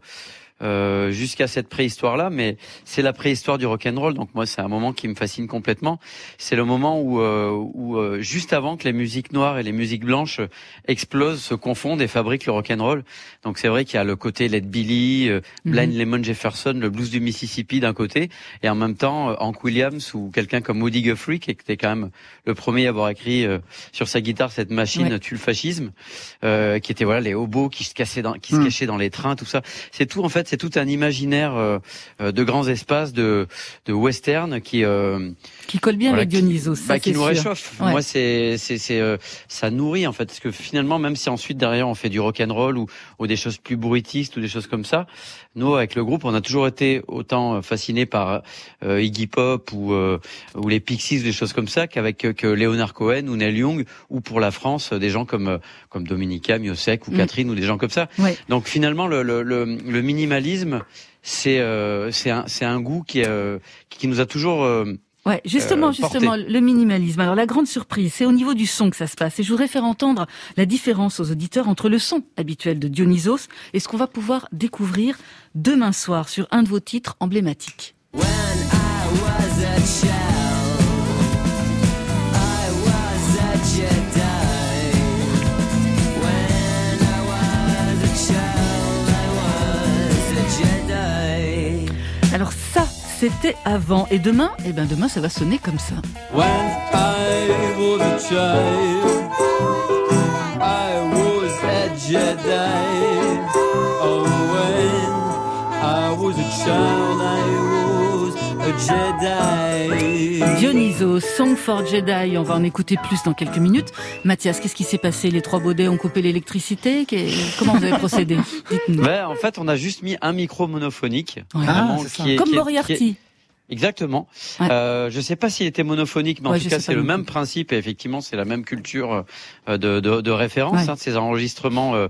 euh, jusqu'à cette préhistoire-là, mais c'est la préhistoire du rock and roll. Donc moi, c'est un moment qui me fascine complètement. C'est le moment où, euh, où euh, juste avant que les musiques noires et les musiques blanches explosent, se confondent et fabriquent le rock and roll. Donc c'est vrai qu'il y a le côté Led Billy, euh, Mhm. Blind Lemon Jefferson, le blues du Mississippi d'un côté, et en même temps euh, Hank Williams ou quelqu'un comme Woody Guthrie qui était quand même le premier à avoir écrit sur sa guitare cette machine Ouais. tue le fascisme, euh, qui était voilà les hobos qui se cassaient dans, qui se Mm. cachaient dans les trains, tout ça. C'est tout en fait, c'est tout un imaginaire euh, euh, de grands espaces de de western qui euh, Qui colle bien voilà, avec qui- Dionysos. ça, bah, qui nous sûr. réchauffe. Ouais. Moi, c'est c'est c'est euh, ça nourrit en fait, parce que finalement, même si ensuite derrière on fait du rock and roll ou ou des choses plus bruitistes ou des choses comme ça, nous avec le groupe, on a toujours été autant euh, fascinés par euh, Iggy Pop ou euh, ou les Pixies, des choses comme ça, qu'avec euh, que Leonard Cohen ou Neil Young ou pour la France, euh, des gens comme euh, comme Dominica, Miosek ou Mm. Catherine ou des gens comme ça. Ouais. Donc finalement, le le le, le minimalisme, c'est euh, c'est un un goût qui euh, qui nous a toujours euh, Ouais, justement, euh, justement, le minimalisme. Alors la grande surprise, c'est au niveau du son que ça se passe. Et je voudrais faire entendre la différence aux auditeurs entre le son habituel de Dionysos et ce qu'on va pouvoir découvrir demain soir sur un de vos titres emblématiques. When I was a child c'était avant. Et demain, eh ben demain, ça va sonner comme ça. Jedi. Dionysos, Song for Jedi. On va en écouter plus dans quelques minutes. Mathias, qu'est-ce qui s'est passé? Les trois baudets ont coupé l'électricité? Comment vous avez procédé? Dites-nous. Ouais, en fait, on a juste mis un micro monophonique. Ouais. vraiment, Ah, c'est ça. qui est- Comme qui est- Moriarty. qui est- Exactement. Ouais. Euh, je sais pas s'il était monophonique, mais en tout cas c'est le même principe et effectivement c'est la même culture euh, de, de, de référence, Ouais. hein, de ces enregistrements euh,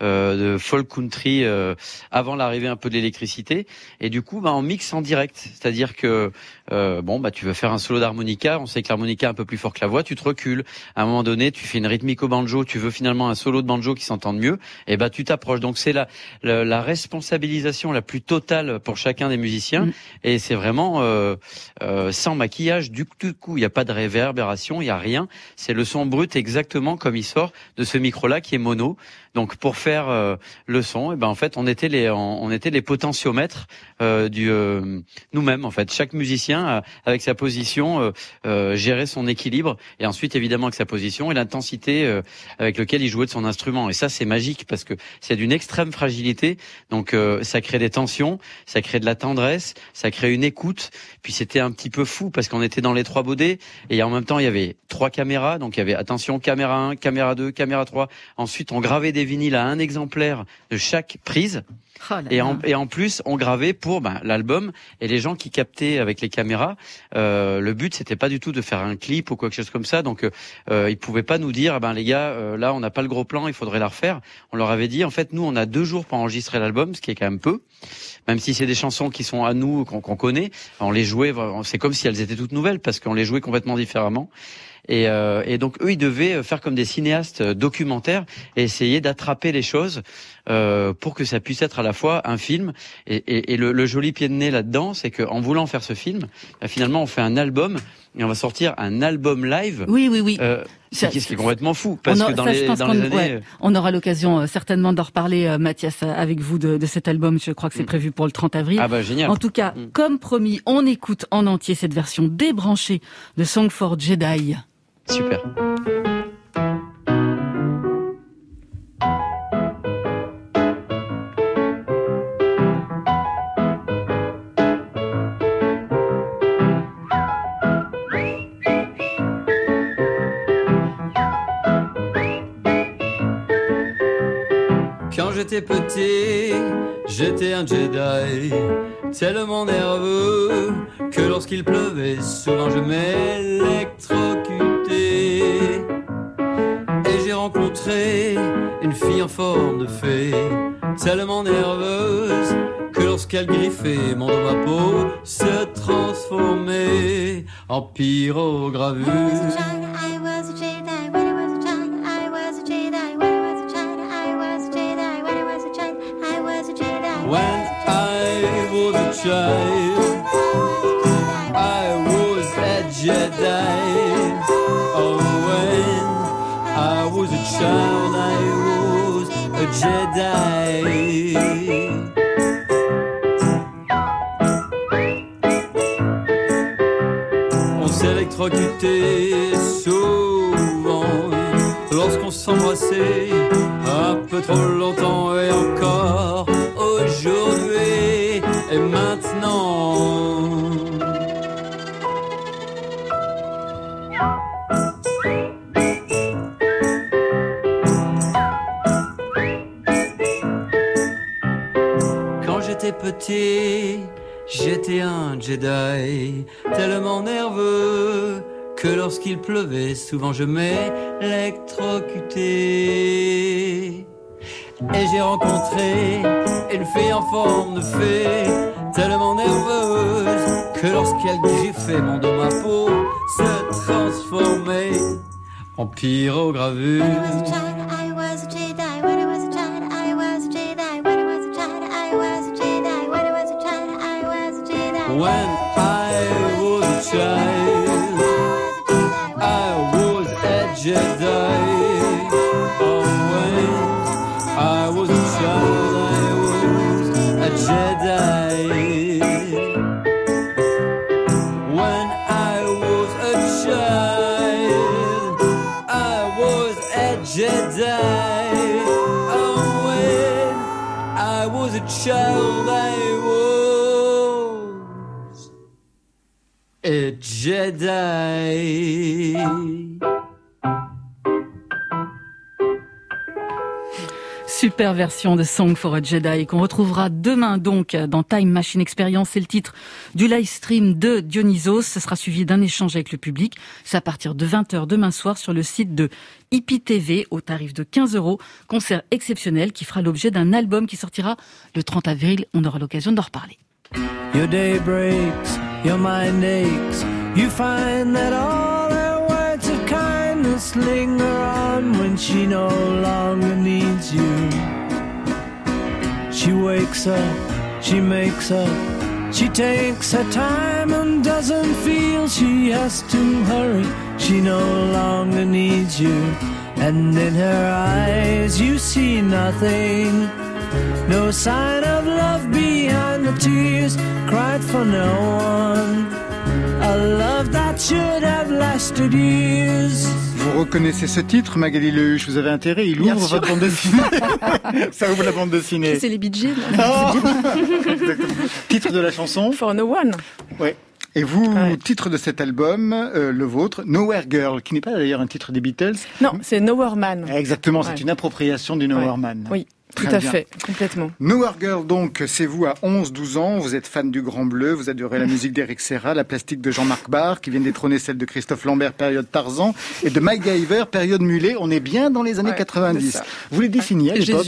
de folk country euh, avant l'arrivée un peu de l'électricité. Et du coup, bah, on mixe en direct, c'est-à-dire que euh, bon bah tu veux faire un solo d'harmonica, on sait que l'harmonica est un peu plus fort que la voix, tu te recules. À un moment donné, tu fais une rythmique au banjo, tu veux finalement un solo de banjo qui s'entende mieux, et bah tu t'approches. Donc c'est la, la la responsabilisation la plus totale pour chacun des musiciens, Mm. et c'est vraiment euh, euh, sans maquillage du coup. Il n'y a pas de réverbération, il n'y a rien. C'est le son brut exactement comme il sort de ce micro-là qui est mono. Donc pour faire euh, le son, et ben en fait on était les on, était les potentiomètres euh, du euh, nous-mêmes en fait. Chaque musicien euh, avec sa position euh, euh, gérait son équilibre et ensuite évidemment avec sa position et l'intensité avec lequel il jouait de son instrument. Et ça c'est magique parce que c'est d'une extrême fragilité. Donc ça crée des tensions, ça crée de la tendresse, ça crée une écoute. Puis c'était un petit peu fou parce qu'on était dans les trois baudets et en même temps il y avait trois caméras. Donc il y avait attention caméra 1, caméra 2, caméra 3. Ensuite on gravait des vinyles à exemplaire de chaque prise. Oh Et en, là. et en plus, on gravait pour ben, l'album et les gens qui captaient avec les caméras. Euh, le but, c'était pas du tout de faire un clip ou quelque chose comme ça. Donc, euh, euh, ils pouvaient pas nous dire, Ah ben les gars, euh, là, on n'a pas le gros plan, il faudrait la refaire. On leur avait dit, en fait, nous, on a deux jours pour enregistrer l'album, ce qui est quand même peu. Même si c'est des chansons qui sont à nous, qu'on qu'on connaît, on les jouait. C'est comme si elles étaient toutes nouvelles parce qu'on les jouait complètement différemment. Et, euh, et donc eux, ils devaient faire comme des cinéastes euh, documentaires et essayer d'attraper les choses euh, pour que ça puisse être à la fois un film. Et, et, et le, le joli pied de nez là-dedans, c'est qu'en voulant faire ce film, bah, finalement, on fait un album et on va sortir un album live. Oui, oui, oui. Euh, Ça- ce qui est complètement fou parce On a- que dans ça, les, dans qu'on- les années, ouais, on aura l'occasion euh, certainement d'en reparler, euh, Mathias, euh, avec vous de, de cet album. Je crois que c'est Mm. prévu pour le 30 avril. ah bah génial. En tout cas, Mm. comme promis, on écoute en entier cette version débranchée de Song for Jedi. Super. J'étais petit, j'étais un Jedi, tellement nerveux que lorsqu'il pleuvait, souvent je m'électrocutais. Et j'ai rencontré une fille en forme de fée, tellement nerveuse que lorsqu'elle griffait, mon dos, ma peau se transformait en pyrogravure. I was a Jedi. Oh, when I was a child, I was a Jedi. On s'électrocutait souvent lorsqu'on s'embrassait un peu trop longtemps et encore et maintenant. Quand j'étais petit, j'étais un Jedi, tellement nerveux que lorsqu'il pleuvait, souvent je m'électrocutais. Et j'ai rencontré une fille en forme de fée, tellement nerveuse que lorsqu'elle griffait mon dos, ma peau se transformait en pyrogravure. When I was a child, Super version de Song for a Jedi qu'on retrouvera demain donc dans Time Machine Experience. C'est le titre du live stream de Dionysos. Ce sera suivi d'un échange avec le public. C'est à partir de 20h demain soir sur le site de IPTV au tarif de 15 euros. Concert exceptionnel qui fera l'objet d'un album qui sortira le 30 avril. On aura l'occasion d'en reparler. Your day breaks, your mind aches. You find that all her words of kindness linger on when she no longer needs you. She wakes up, she makes up, she takes her time and doesn't feel she has to hurry. She no longer needs you, and in her eyes you see nothing. No sign of love behind the tears cried for no one. Vous reconnaissez ce titre, Magali Lehuche, vous avez intérêt, il ouvre votre bande dessinée. Ça ouvre la bande dessinée. C'est les Bee Gees, Oh là. Titre de la chanson For No One. Ouais. Et vous, Ouais. titre de cet album, euh, le vôtre, Nowhere Girl, qui n'est pas d'ailleurs un titre des Beatles. Non, c'est Nowhere Man. Exactement, c'est Ouais. une appropriation du Nowhere Ouais. Man. Oui, tout Très à bien. fait, complètement. Nowhere Girl, donc, c'est vous à 11-12 ans, vous êtes fan du Grand Bleu, vous adorez la musique d'Eric Serra, la plastique de Jean-Marc Barr, qui vient détrôner celle de Christophe Lambert, période Tarzan, et de Mike Giver, période Mulet. On est bien dans les années Ouais, 90. c'est ça. Vous les dessiniez à l'époque.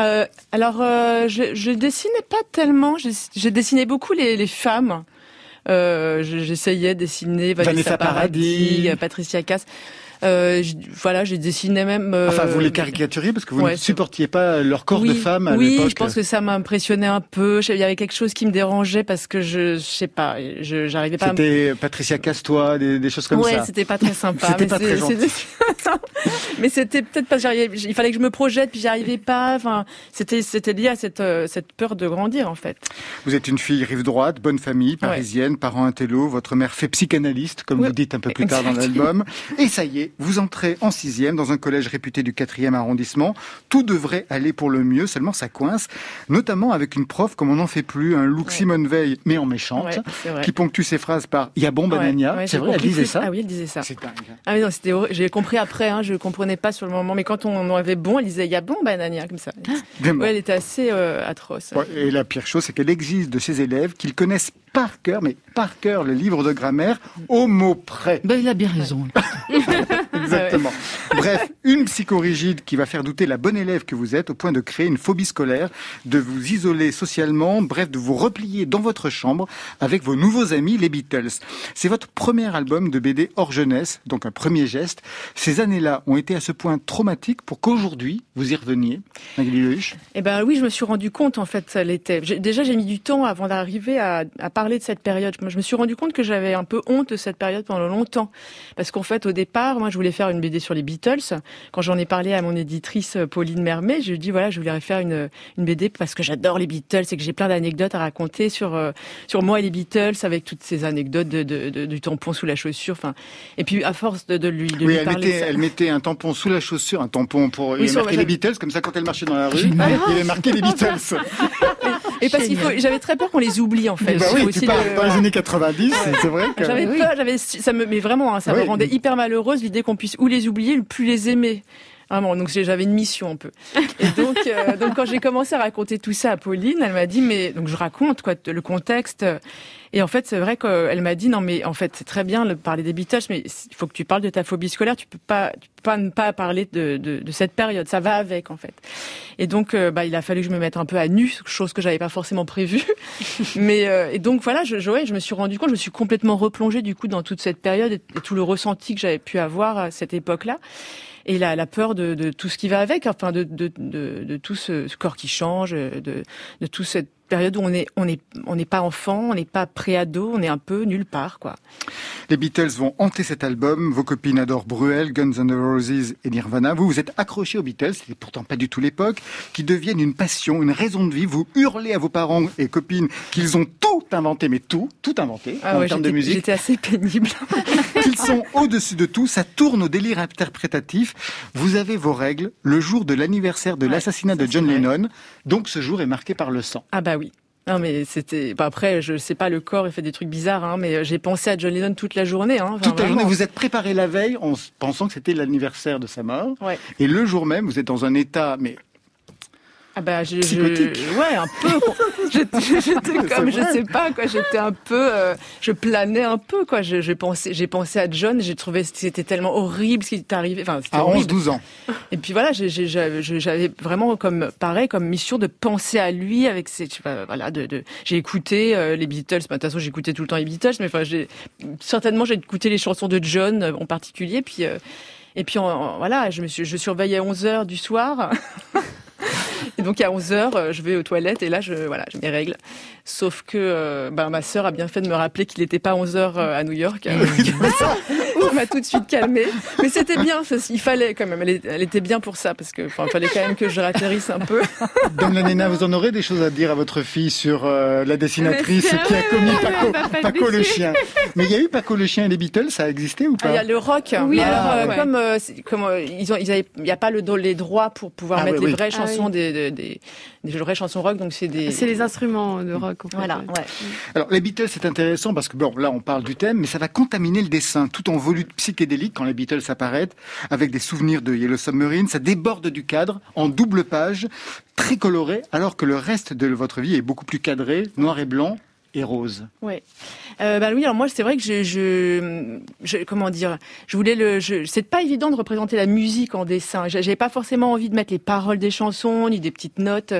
Euh, alors, euh, je, je dessinais pas tellement. J'ai dessiné beaucoup les, les femmes. Euh, je- J'essayais de dessiner Vanessa, Vanessa Paradis. Paradis, Patricia Cass. Euh, voilà, j'ai dessiné même. euh, Enfin, vous les caricaturiez parce que vous ouais, ne supportiez pas leur corps de oui, femme à oui, l'époque. je pense que ça m'impressionnait un peu. Il y avait quelque chose qui me dérangeait parce que je, je sais pas, je j'arrivais pas. à C'était Patricia Castois, des, des choses comme ouais, ça. c'était pas très sympa. C'était pas très c'était- mais c'était peut-être parce que il fallait que je me projette, puis j'y arrivais pas. Enfin, c'était c'était lié à cette euh, cette peur de grandir en fait. Vous êtes une fille rive droite, bonne famille, parisienne, parents intello, votre mère fait psychanalyste, comme Oui, vous dites un peu plus tard dans l'album. Et ça y est, vous entrez en sixième dans un collège réputé du quatrième arrondissement. Tout devrait aller pour le mieux, seulement ça coince, notamment avec une prof comme on n'en fait plus, un look Simone Veil, mais en méchante, Ouais, qui ponctue ses phrases par « Il y a bon banania Ouais, C'est vrai, elle disait ça Ah oui, elle disait ça. C'est dingue. Ah oui, non, c'était horrible. J'ai compris après, hein, je comprenais pas sur le moment, mais quand on en avait bon, elle disait y a bon banania comme ça. Elle était assez euh, atroce. Ouais, Et la pire chose, c'est qu'elle exige de ses élèves qu'ils connaissent par cœur, mais par cœur, le livre de grammaire au mot près. Ben, il a bien raison. Exactement. Bref, une psychorigide qui va faire douter la bonne élève que vous êtes au point de créer une phobie scolaire, de vous isoler socialement, bref, de vous replier dans votre chambre avec vos nouveaux amis, les Beatles. C'est votre premier album de BD hors jeunesse, donc un premier geste. Ces années-là ont été à ce point traumatiques pour qu'aujourd'hui, vous y reveniez. Eh ben oui, je me suis rendu compte en fait. J'ai- Déjà, j'ai mis du temps avant d'arriver à, à parler de cette période. Je me suis rendu compte que j'avais un peu honte de cette période pendant longtemps, parce qu'en fait, au départ, moi, je voulais faire une BD sur les Beatles. Quand j'en ai parlé à mon éditrice euh, Pauline Mermet, je lui ai dit voilà, je voulais faire une, une BD parce que j'adore les Beatles et que j'ai plein d'anecdotes à raconter sur euh, sur moi et les Beatles, avec toutes ces anecdotes de, de- de- du tampon sous la chaussure. Enfin, et puis à force de, de lui de Oui, lui elle parler, mettait, ça- elle mettait un tampon sous la chaussure, un tampon pour Oui, les Beatles, comme ça quand elle marchait dans la rue, Génial. il y avait marqué les Beatles. Et parce qu'il faut, j'avais très peur qu'on les oublie en fait. Bah oui, faut tu aussi parles le- dans les années 90, c'est vrai que... J'avais peur, j'avais, ça me, mais vraiment, hein, ça Oui. me rendait hyper malheureuse l'idée qu'on ou les oublier, ou plus les aimer. Vraiment, donc j'ai- j'avais une mission un peu. Et donc, euh, donc quand j'ai commencé à raconter tout ça à Pauline, elle m'a dit mais donc je raconte quoi le contexte. Et en fait, c'est vrai qu'elle m'a dit non mais en fait c'est très bien de parler des Beatles, mais il faut que tu parles de ta phobie scolaire. Tu peux pas, tu peux pas ne pas parler de, de, de cette période. Ça va avec en fait. Et donc euh, bah il a fallu que je me mette un peu à nu, chose que j'avais pas forcément prévue. mais euh, et donc voilà, je, je, ouais, je me suis rendu compte, je me suis complètement replongée du coup dans toute cette période et, et tout le ressenti que j'avais pu avoir à cette époque-là et la, la peur de, de tout ce qui va avec, enfin de, de, de, de tout ce, ce corps qui change, de, de tout cette période où on est, on est, on n'est pas enfant, on n'est pas pré-ado, on est un peu nulle part, quoi. Les Beatles vont hanter cet album. Vos copines adorent Bruel, Guns N' Roses et Nirvana. Vous, vous êtes accrochés aux Beatles, c'était pourtant pas du tout l'époque, qui deviennent une passion, une raison de vie. Vous hurlez à vos parents et copines qu'ils ont tout inventé, mais tout, tout inventé Ah en ouais, termes de musique. J'étais assez pénible. qu'ils sont au-dessus de tout, ça tourne au délire interprétatif. Vous avez vos règles le jour de l'anniversaire de l'assassinat de John Lennon, donc ce jour est marqué par le sang. Ah bah oui. Non mais c'était. bah après, je sais pas, le corps il fait des trucs bizarres, hein, mais j'ai pensé à John Lennon toute la journée. Hein, enfin, Toute la journée, vous êtes préparé la veille en pensant que c'était l'anniversaire de sa mort. Ouais. Et le jour même, vous êtes dans un état, mais Ah bah je, je- ouais un peu. J'étais comme je sais pas quoi. J'étais un peu, euh, je planais un peu quoi. Je- J'ai pensé, j'ai pensé à John. J'ai trouvé que c'était tellement horrible ce qui est arrivé. Enfin, à horrible. 11-12 ans. Et puis voilà, j'avais vraiment comme pareil comme mission de penser à lui avec ses tu vois, voilà de, de j'ai écouté euh, les Beatles. Bah, De toute façon, j'écoutais tout le temps les Beatles, mais enfin j'ai certainement j'ai écouté les chansons de John euh, en particulier. Puis et puis en- en- voilà, je me suis je surveillais à 11 heures du soir. Et donc à 11 heures, euh, je vais aux toilettes et là, je, voilà, j'ai mes règles. Sauf que euh, ben, ma sœur a bien fait de me rappeler qu'il n'était pas 11 heures euh, à New York. ça m'a tout de suite calmée. Mais c'était bien, ça, il fallait quand même. Elle, était bien pour ça parce que, enfin, il fallait quand même que je ratterrisse un peu. Dame la Nena, vous en aurez des choses à dire à votre fille sur euh, la dessinatrice qui a commis Paco, Paco le chien. Mais il y a eu Paco le chien et les Beatles, ça a existé ou Ah, pas Il y a le rock. Oui, ah, alors, euh, ouais. comme, euh, euh, ils ont, ils avaient, il n'y a pas le, les droits pour pouvoir Ah, mettre oui, les oui. vraies Ah, chansons oui. des, des, des, des vraies chansons rock, donc c'est des. C'est les instruments de rock. En fait, Voilà, ouais. ouais. Alors, les Beatles, c'est intéressant parce que, bon, là, on parle du thème, mais ça va contaminer le dessin, tout en volute psychédélique quand les Beatles apparaissent, avec des souvenirs de Yellow Submarine. Ça déborde du cadre, en double page, très coloré, alors que le reste de votre vie est beaucoup plus cadré, noir et blanc et rose. Ouais. Euh, bah oui, alors moi c'est vrai que je, je, je- comment dire, je voulais le, je, c'est pas évident de représenter la musique en dessin. J'a- J'avais pas forcément envie de mettre les paroles des chansons ni des petites notes.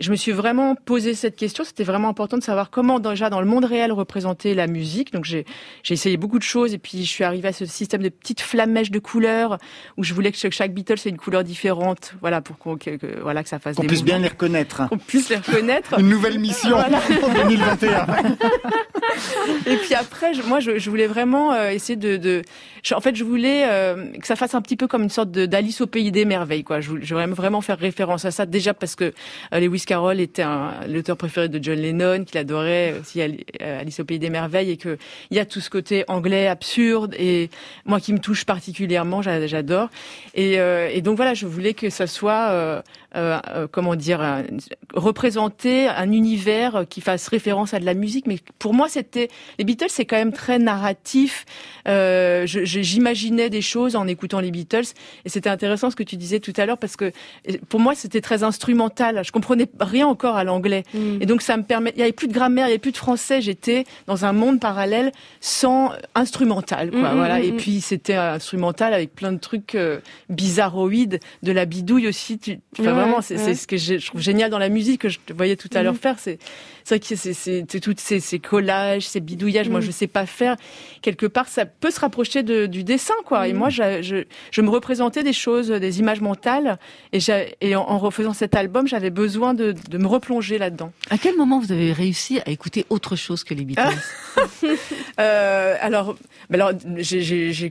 Je me suis vraiment posé cette question. C'était vraiment important de savoir comment déjà dans le monde réel représenter la musique. Donc j'ai, j'ai essayé beaucoup de choses et puis je suis arrivée à ce système de petites flamèches de couleurs où je voulais que chaque- Beatles ait une couleur différente. Voilà pour qu'on, que, que- voilà que ça fasse Qu'on des puisse bien les reconnaître. qu'on puisse les reconnaître. Une nouvelle mission Voilà. en 2021. Et puis après, je- moi, je, je voulais vraiment euh, essayer de, de je- en fait, je voulais euh, que ça fasse un petit peu comme une sorte d'Alice au pays des merveilles, quoi. Je, voulais- vraiment faire référence à ça, déjà parce que euh, Lewis Carroll était l'auteur préféré de John Lennon, qu'il adorait aussi euh, Alice au pays des merveilles, et que il y a tout ce côté anglais absurde et moi qui me touche particulièrement, j'a- j'adore. Et, euh, et donc voilà, je voulais que ça soit euh, comment dire, un- représenter un univers qui fasse référence à de la musique. Mais pour moi, c'était les Beatles, c'est quand même très narratif. Euh, J'imaginais des choses en écoutant les Beatles, et c'était intéressant ce que tu disais tout à l'heure parce que pour moi, c'était très instrumental. Je comprenais rien encore à l'anglais, et donc ça me permet. Il y avait plus de grammaire, il y avait plus de français. J'étais dans un monde parallèle sans instrumental, quoi. Mm, mm, voilà. mm, Et mm. puis c'était instrumental avec plein de trucs euh, bizarroïdes, de la bidouille aussi. Tu, enfin, Ouais, vraiment, c'est ouais. ce que je trouve génial dans la musique que je te voyais tout à l'heure Mhm. faire. C'est vrai que c'est toutes ces, ces collages, ces bidouillages. Moi, Mhm. je sais pas faire. Quelque part, ça peut se rapprocher de, du dessin, quoi. Et Mhm. moi, je, je, je me représentais des choses, des images mentales, et, en, en refaisant cet album, j'avais besoin de, de me replonger là-dedans. À quel moment vous avez réussi à écouter autre chose que les Beatles Euh, alors,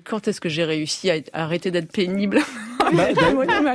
quand est-ce que j'ai réussi à, arrêter d'être pénible?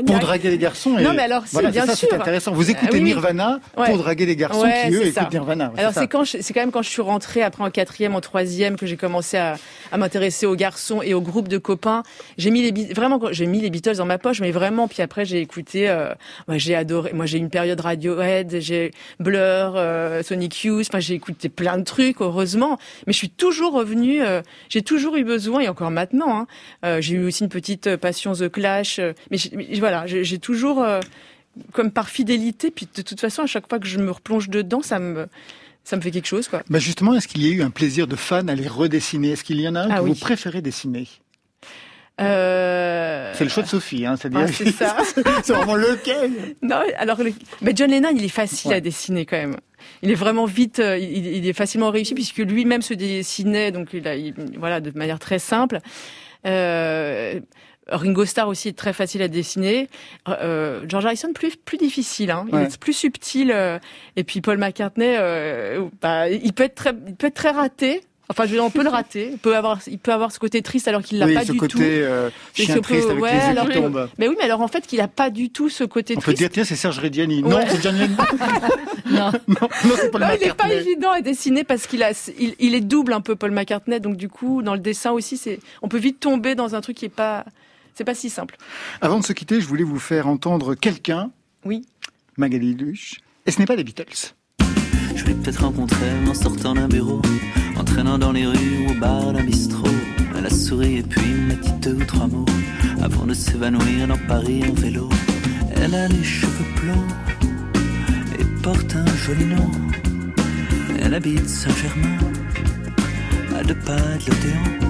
Pour draguer les garçons. Et Non, mais alors, c'est voilà, bien ça, sûr. c'est intéressant. Vous écoutez Ah oui, oui. Nirvana Ouais. pour draguer les garçons Ouais, qui, eux, écoutent ça. Nirvana. Alors c'est quand c'est quand même quand je suis rentrée après en quatrième, en troisième que j'ai commencé à, à m'intéresser aux garçons et aux groupes de copains. J'ai mis les vraiment j'ai mis les Beatles dans ma poche, mais vraiment. Puis après j'ai écouté, euh, moi j'ai adoré. Moi j'ai une période Radiohead, j'ai Blur, euh, Sonic Youth. Enfin j'ai écouté plein de trucs heureusement, mais je suis toujours revenue. euh, j'ai toujours eu besoin et encore maintenant. Hein, euh, j'ai eu aussi une petite euh, passion The Clash, mais, j'ai- mais voilà, j'ai toujours euh, comme par fidélité. Puis de toute façon à chaque fois que je me replonge dedans, ça me ça me fait quelque chose, quoi. Bah justement, est-ce qu'il y a eu un plaisir de fan à les redessiner? Est-ce qu'il y en a un Ah que oui. vous préférez dessiner? Euh... C'est le choix de Sophie, hein, c'est-à-dire. Ah, c'est ça. c'est vraiment lequel? Non, alors, le- mais John Lennon, il est facile Ouais. à dessiner quand même. Il est vraiment vite, euh, il, il est facilement réussi puisque lui-même se dessinait, donc il a, il- voilà, de manière très simple. Euh, Ringo Starr aussi est très facile à dessiner. Euh, George Harrison plus plus difficile, hein. il Ouais. est plus subtil. euh, et puis Paul McCartney, euh, bah, il peut être très, il peut être très raté. Enfin, je veux dire, on peut le rater. Il peut avoir, il peut avoir ce côté triste alors qu'il l'a oui, pas ce du côté tout. euh, chien ce triste avec ouais, les yeux alors qui que- tombent. Mais oui, mais alors en fait, qu'il a pas du tout ce côté On peut triste. dire, tiens, c'est Serge Reggiani. Non, c'est. Non. non, non, c'est Paul Non, il est pas McCartney. évident à dessiner parce qu'il a, il, il est double un peu Paul McCartney, donc du coup, dans le dessin aussi, c'est, on peut vite tomber dans un truc qui est pas, c'est pas si simple. Avant de se quitter, je voulais vous faire entendre quelqu'un. Oui. Magali Luche. Et ce n'est pas les Beatles. Je l'ai peut-être rencontrée en sortant d'un bureau, en traînant dans les rues ou au bar d'un bistrot. Elle a souri et puis m'a dit deux ou trois mots avant de s'évanouir dans Paris en vélo. Elle a les cheveux blonds et porte un joli nom. Elle habite Saint-Germain, à deux pas de l'Odéon.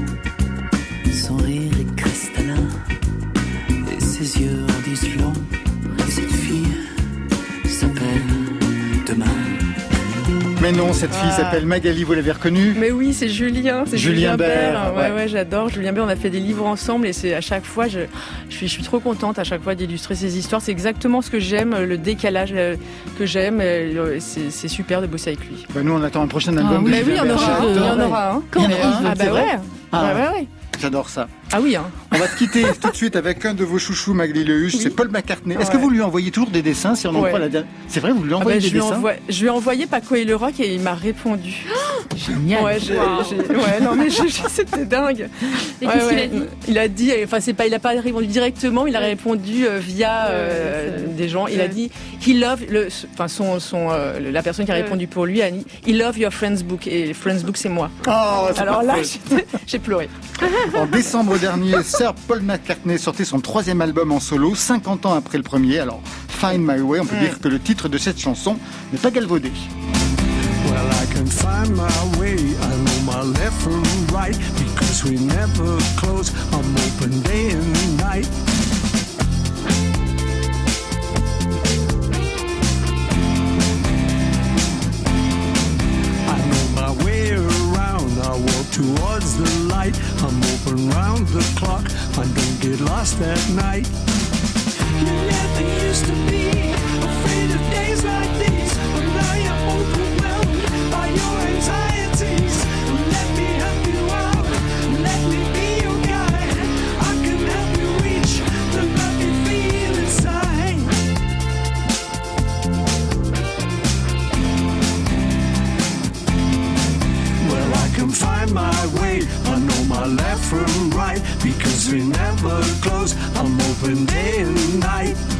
Son rire est cristallin et ses yeux en disent long. Et cette fille s'appelle Demain. Mais non, cette fille Ah. s'appelle Magali, vous l'avez reconnue? Mais oui, c'est Julien, c'est Julien Julien, Bert, Bert. ouais. Ouais, ouais, j'adore Julien Bert. On a fait des livres ensemble et c'est à chaque fois, je, je suis, je suis trop contente à chaque fois d'illustrer ces histoires. C'est exactement ce que j'aime, le décalage euh, que j'aime. le- C'est super de bosser avec lui. Bah, Nous, on attend un prochain album. de Mais oui, il y en aura, un, il y en aura un. Il y en aura un, Ah bah ouais. Ah. Ouais, ouais. J'adore ça. Ah oui, hein. On va se quitter tout de suite avec un de vos chouchous, Magali Lehuche, c'est Paul McCartney. Est-ce que vous lui envoyez toujours des dessins si on en Ouais. croit la dernière C'est vrai, vous lui Ah bah, envoyez je, des lui dessins envoie- je lui ai envoyé Paco et le Rock et il m'a répondu. Génial. Ouais, non mais c'était dingue. Et Ouais, qu'est-ce qu'il ouais. a dit? Il a dit, enfin c'est pas, il a pas répondu directement, il a répondu euh, via euh, des gens. Il a dit, he love, le, enfin son, son, euh, la personne qui a Ouais. répondu pour lui a dit, he love your friends book et friends book c'est moi. Oh, Alors là, j'ai pleuré. En décembre dernier, Sir Paul McCartney sortait son troisième album en solo, 50 ans après le premier. Alors, Find My Way, on peut Mm. dire que le titre de cette chanson n'est pas galvaudé. Well, I can find my way. I know my left from right because we never close. I'm open day and night. Towards the light. I'm open round the clock. I don't get lost at night. You never used to be afraid of days like Left from right because we never close. I'm open day and night.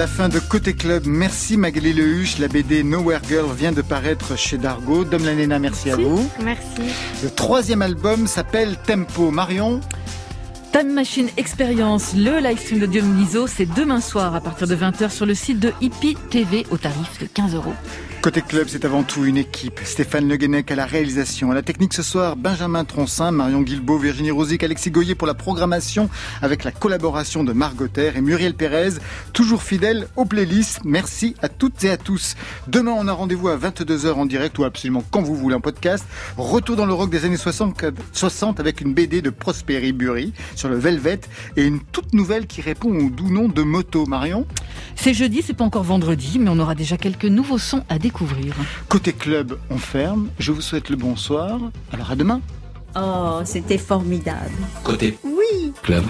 La fin de Côté Club. Merci Magali Lehuche. La BD Nowhere Girl vient de paraître chez Dargo. Dom Lanena, merci à vous. Merci. Le troisième album s'appelle Tempo. Marion? Time Machine Experience, le live stream de Dionyso, c'est demain soir à partir de 20h sur le site de Hippie TV au tarif de 15 euros. Côté club, c'est avant tout une équipe. Stéphane Le Guenec à la réalisation. À la technique ce soir, Benjamin Troncin, Marion Guilbeault, Virginie Rosic, Alexis Goyer pour la programmation avec la collaboration de Margot Terre et Muriel Pérez, toujours fidèle aux playlists. Merci à toutes et à tous. Demain, on a rendez-vous à 22h en direct ou absolument quand vous voulez en podcast. Retour dans le rock des années 60, 60 avec une BD de Prosperi Bury sur le Velvet et une toute nouvelle qui répond au doux nom de Moto. Marion? C'est jeudi, c'est pas encore vendredi, mais on aura déjà quelques nouveaux sons à découvrir. Côté club, on ferme. Je vous souhaite le bonsoir. Alors à demain. Oh, c'était formidable. Côté Oui. club.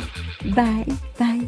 Bye, bye.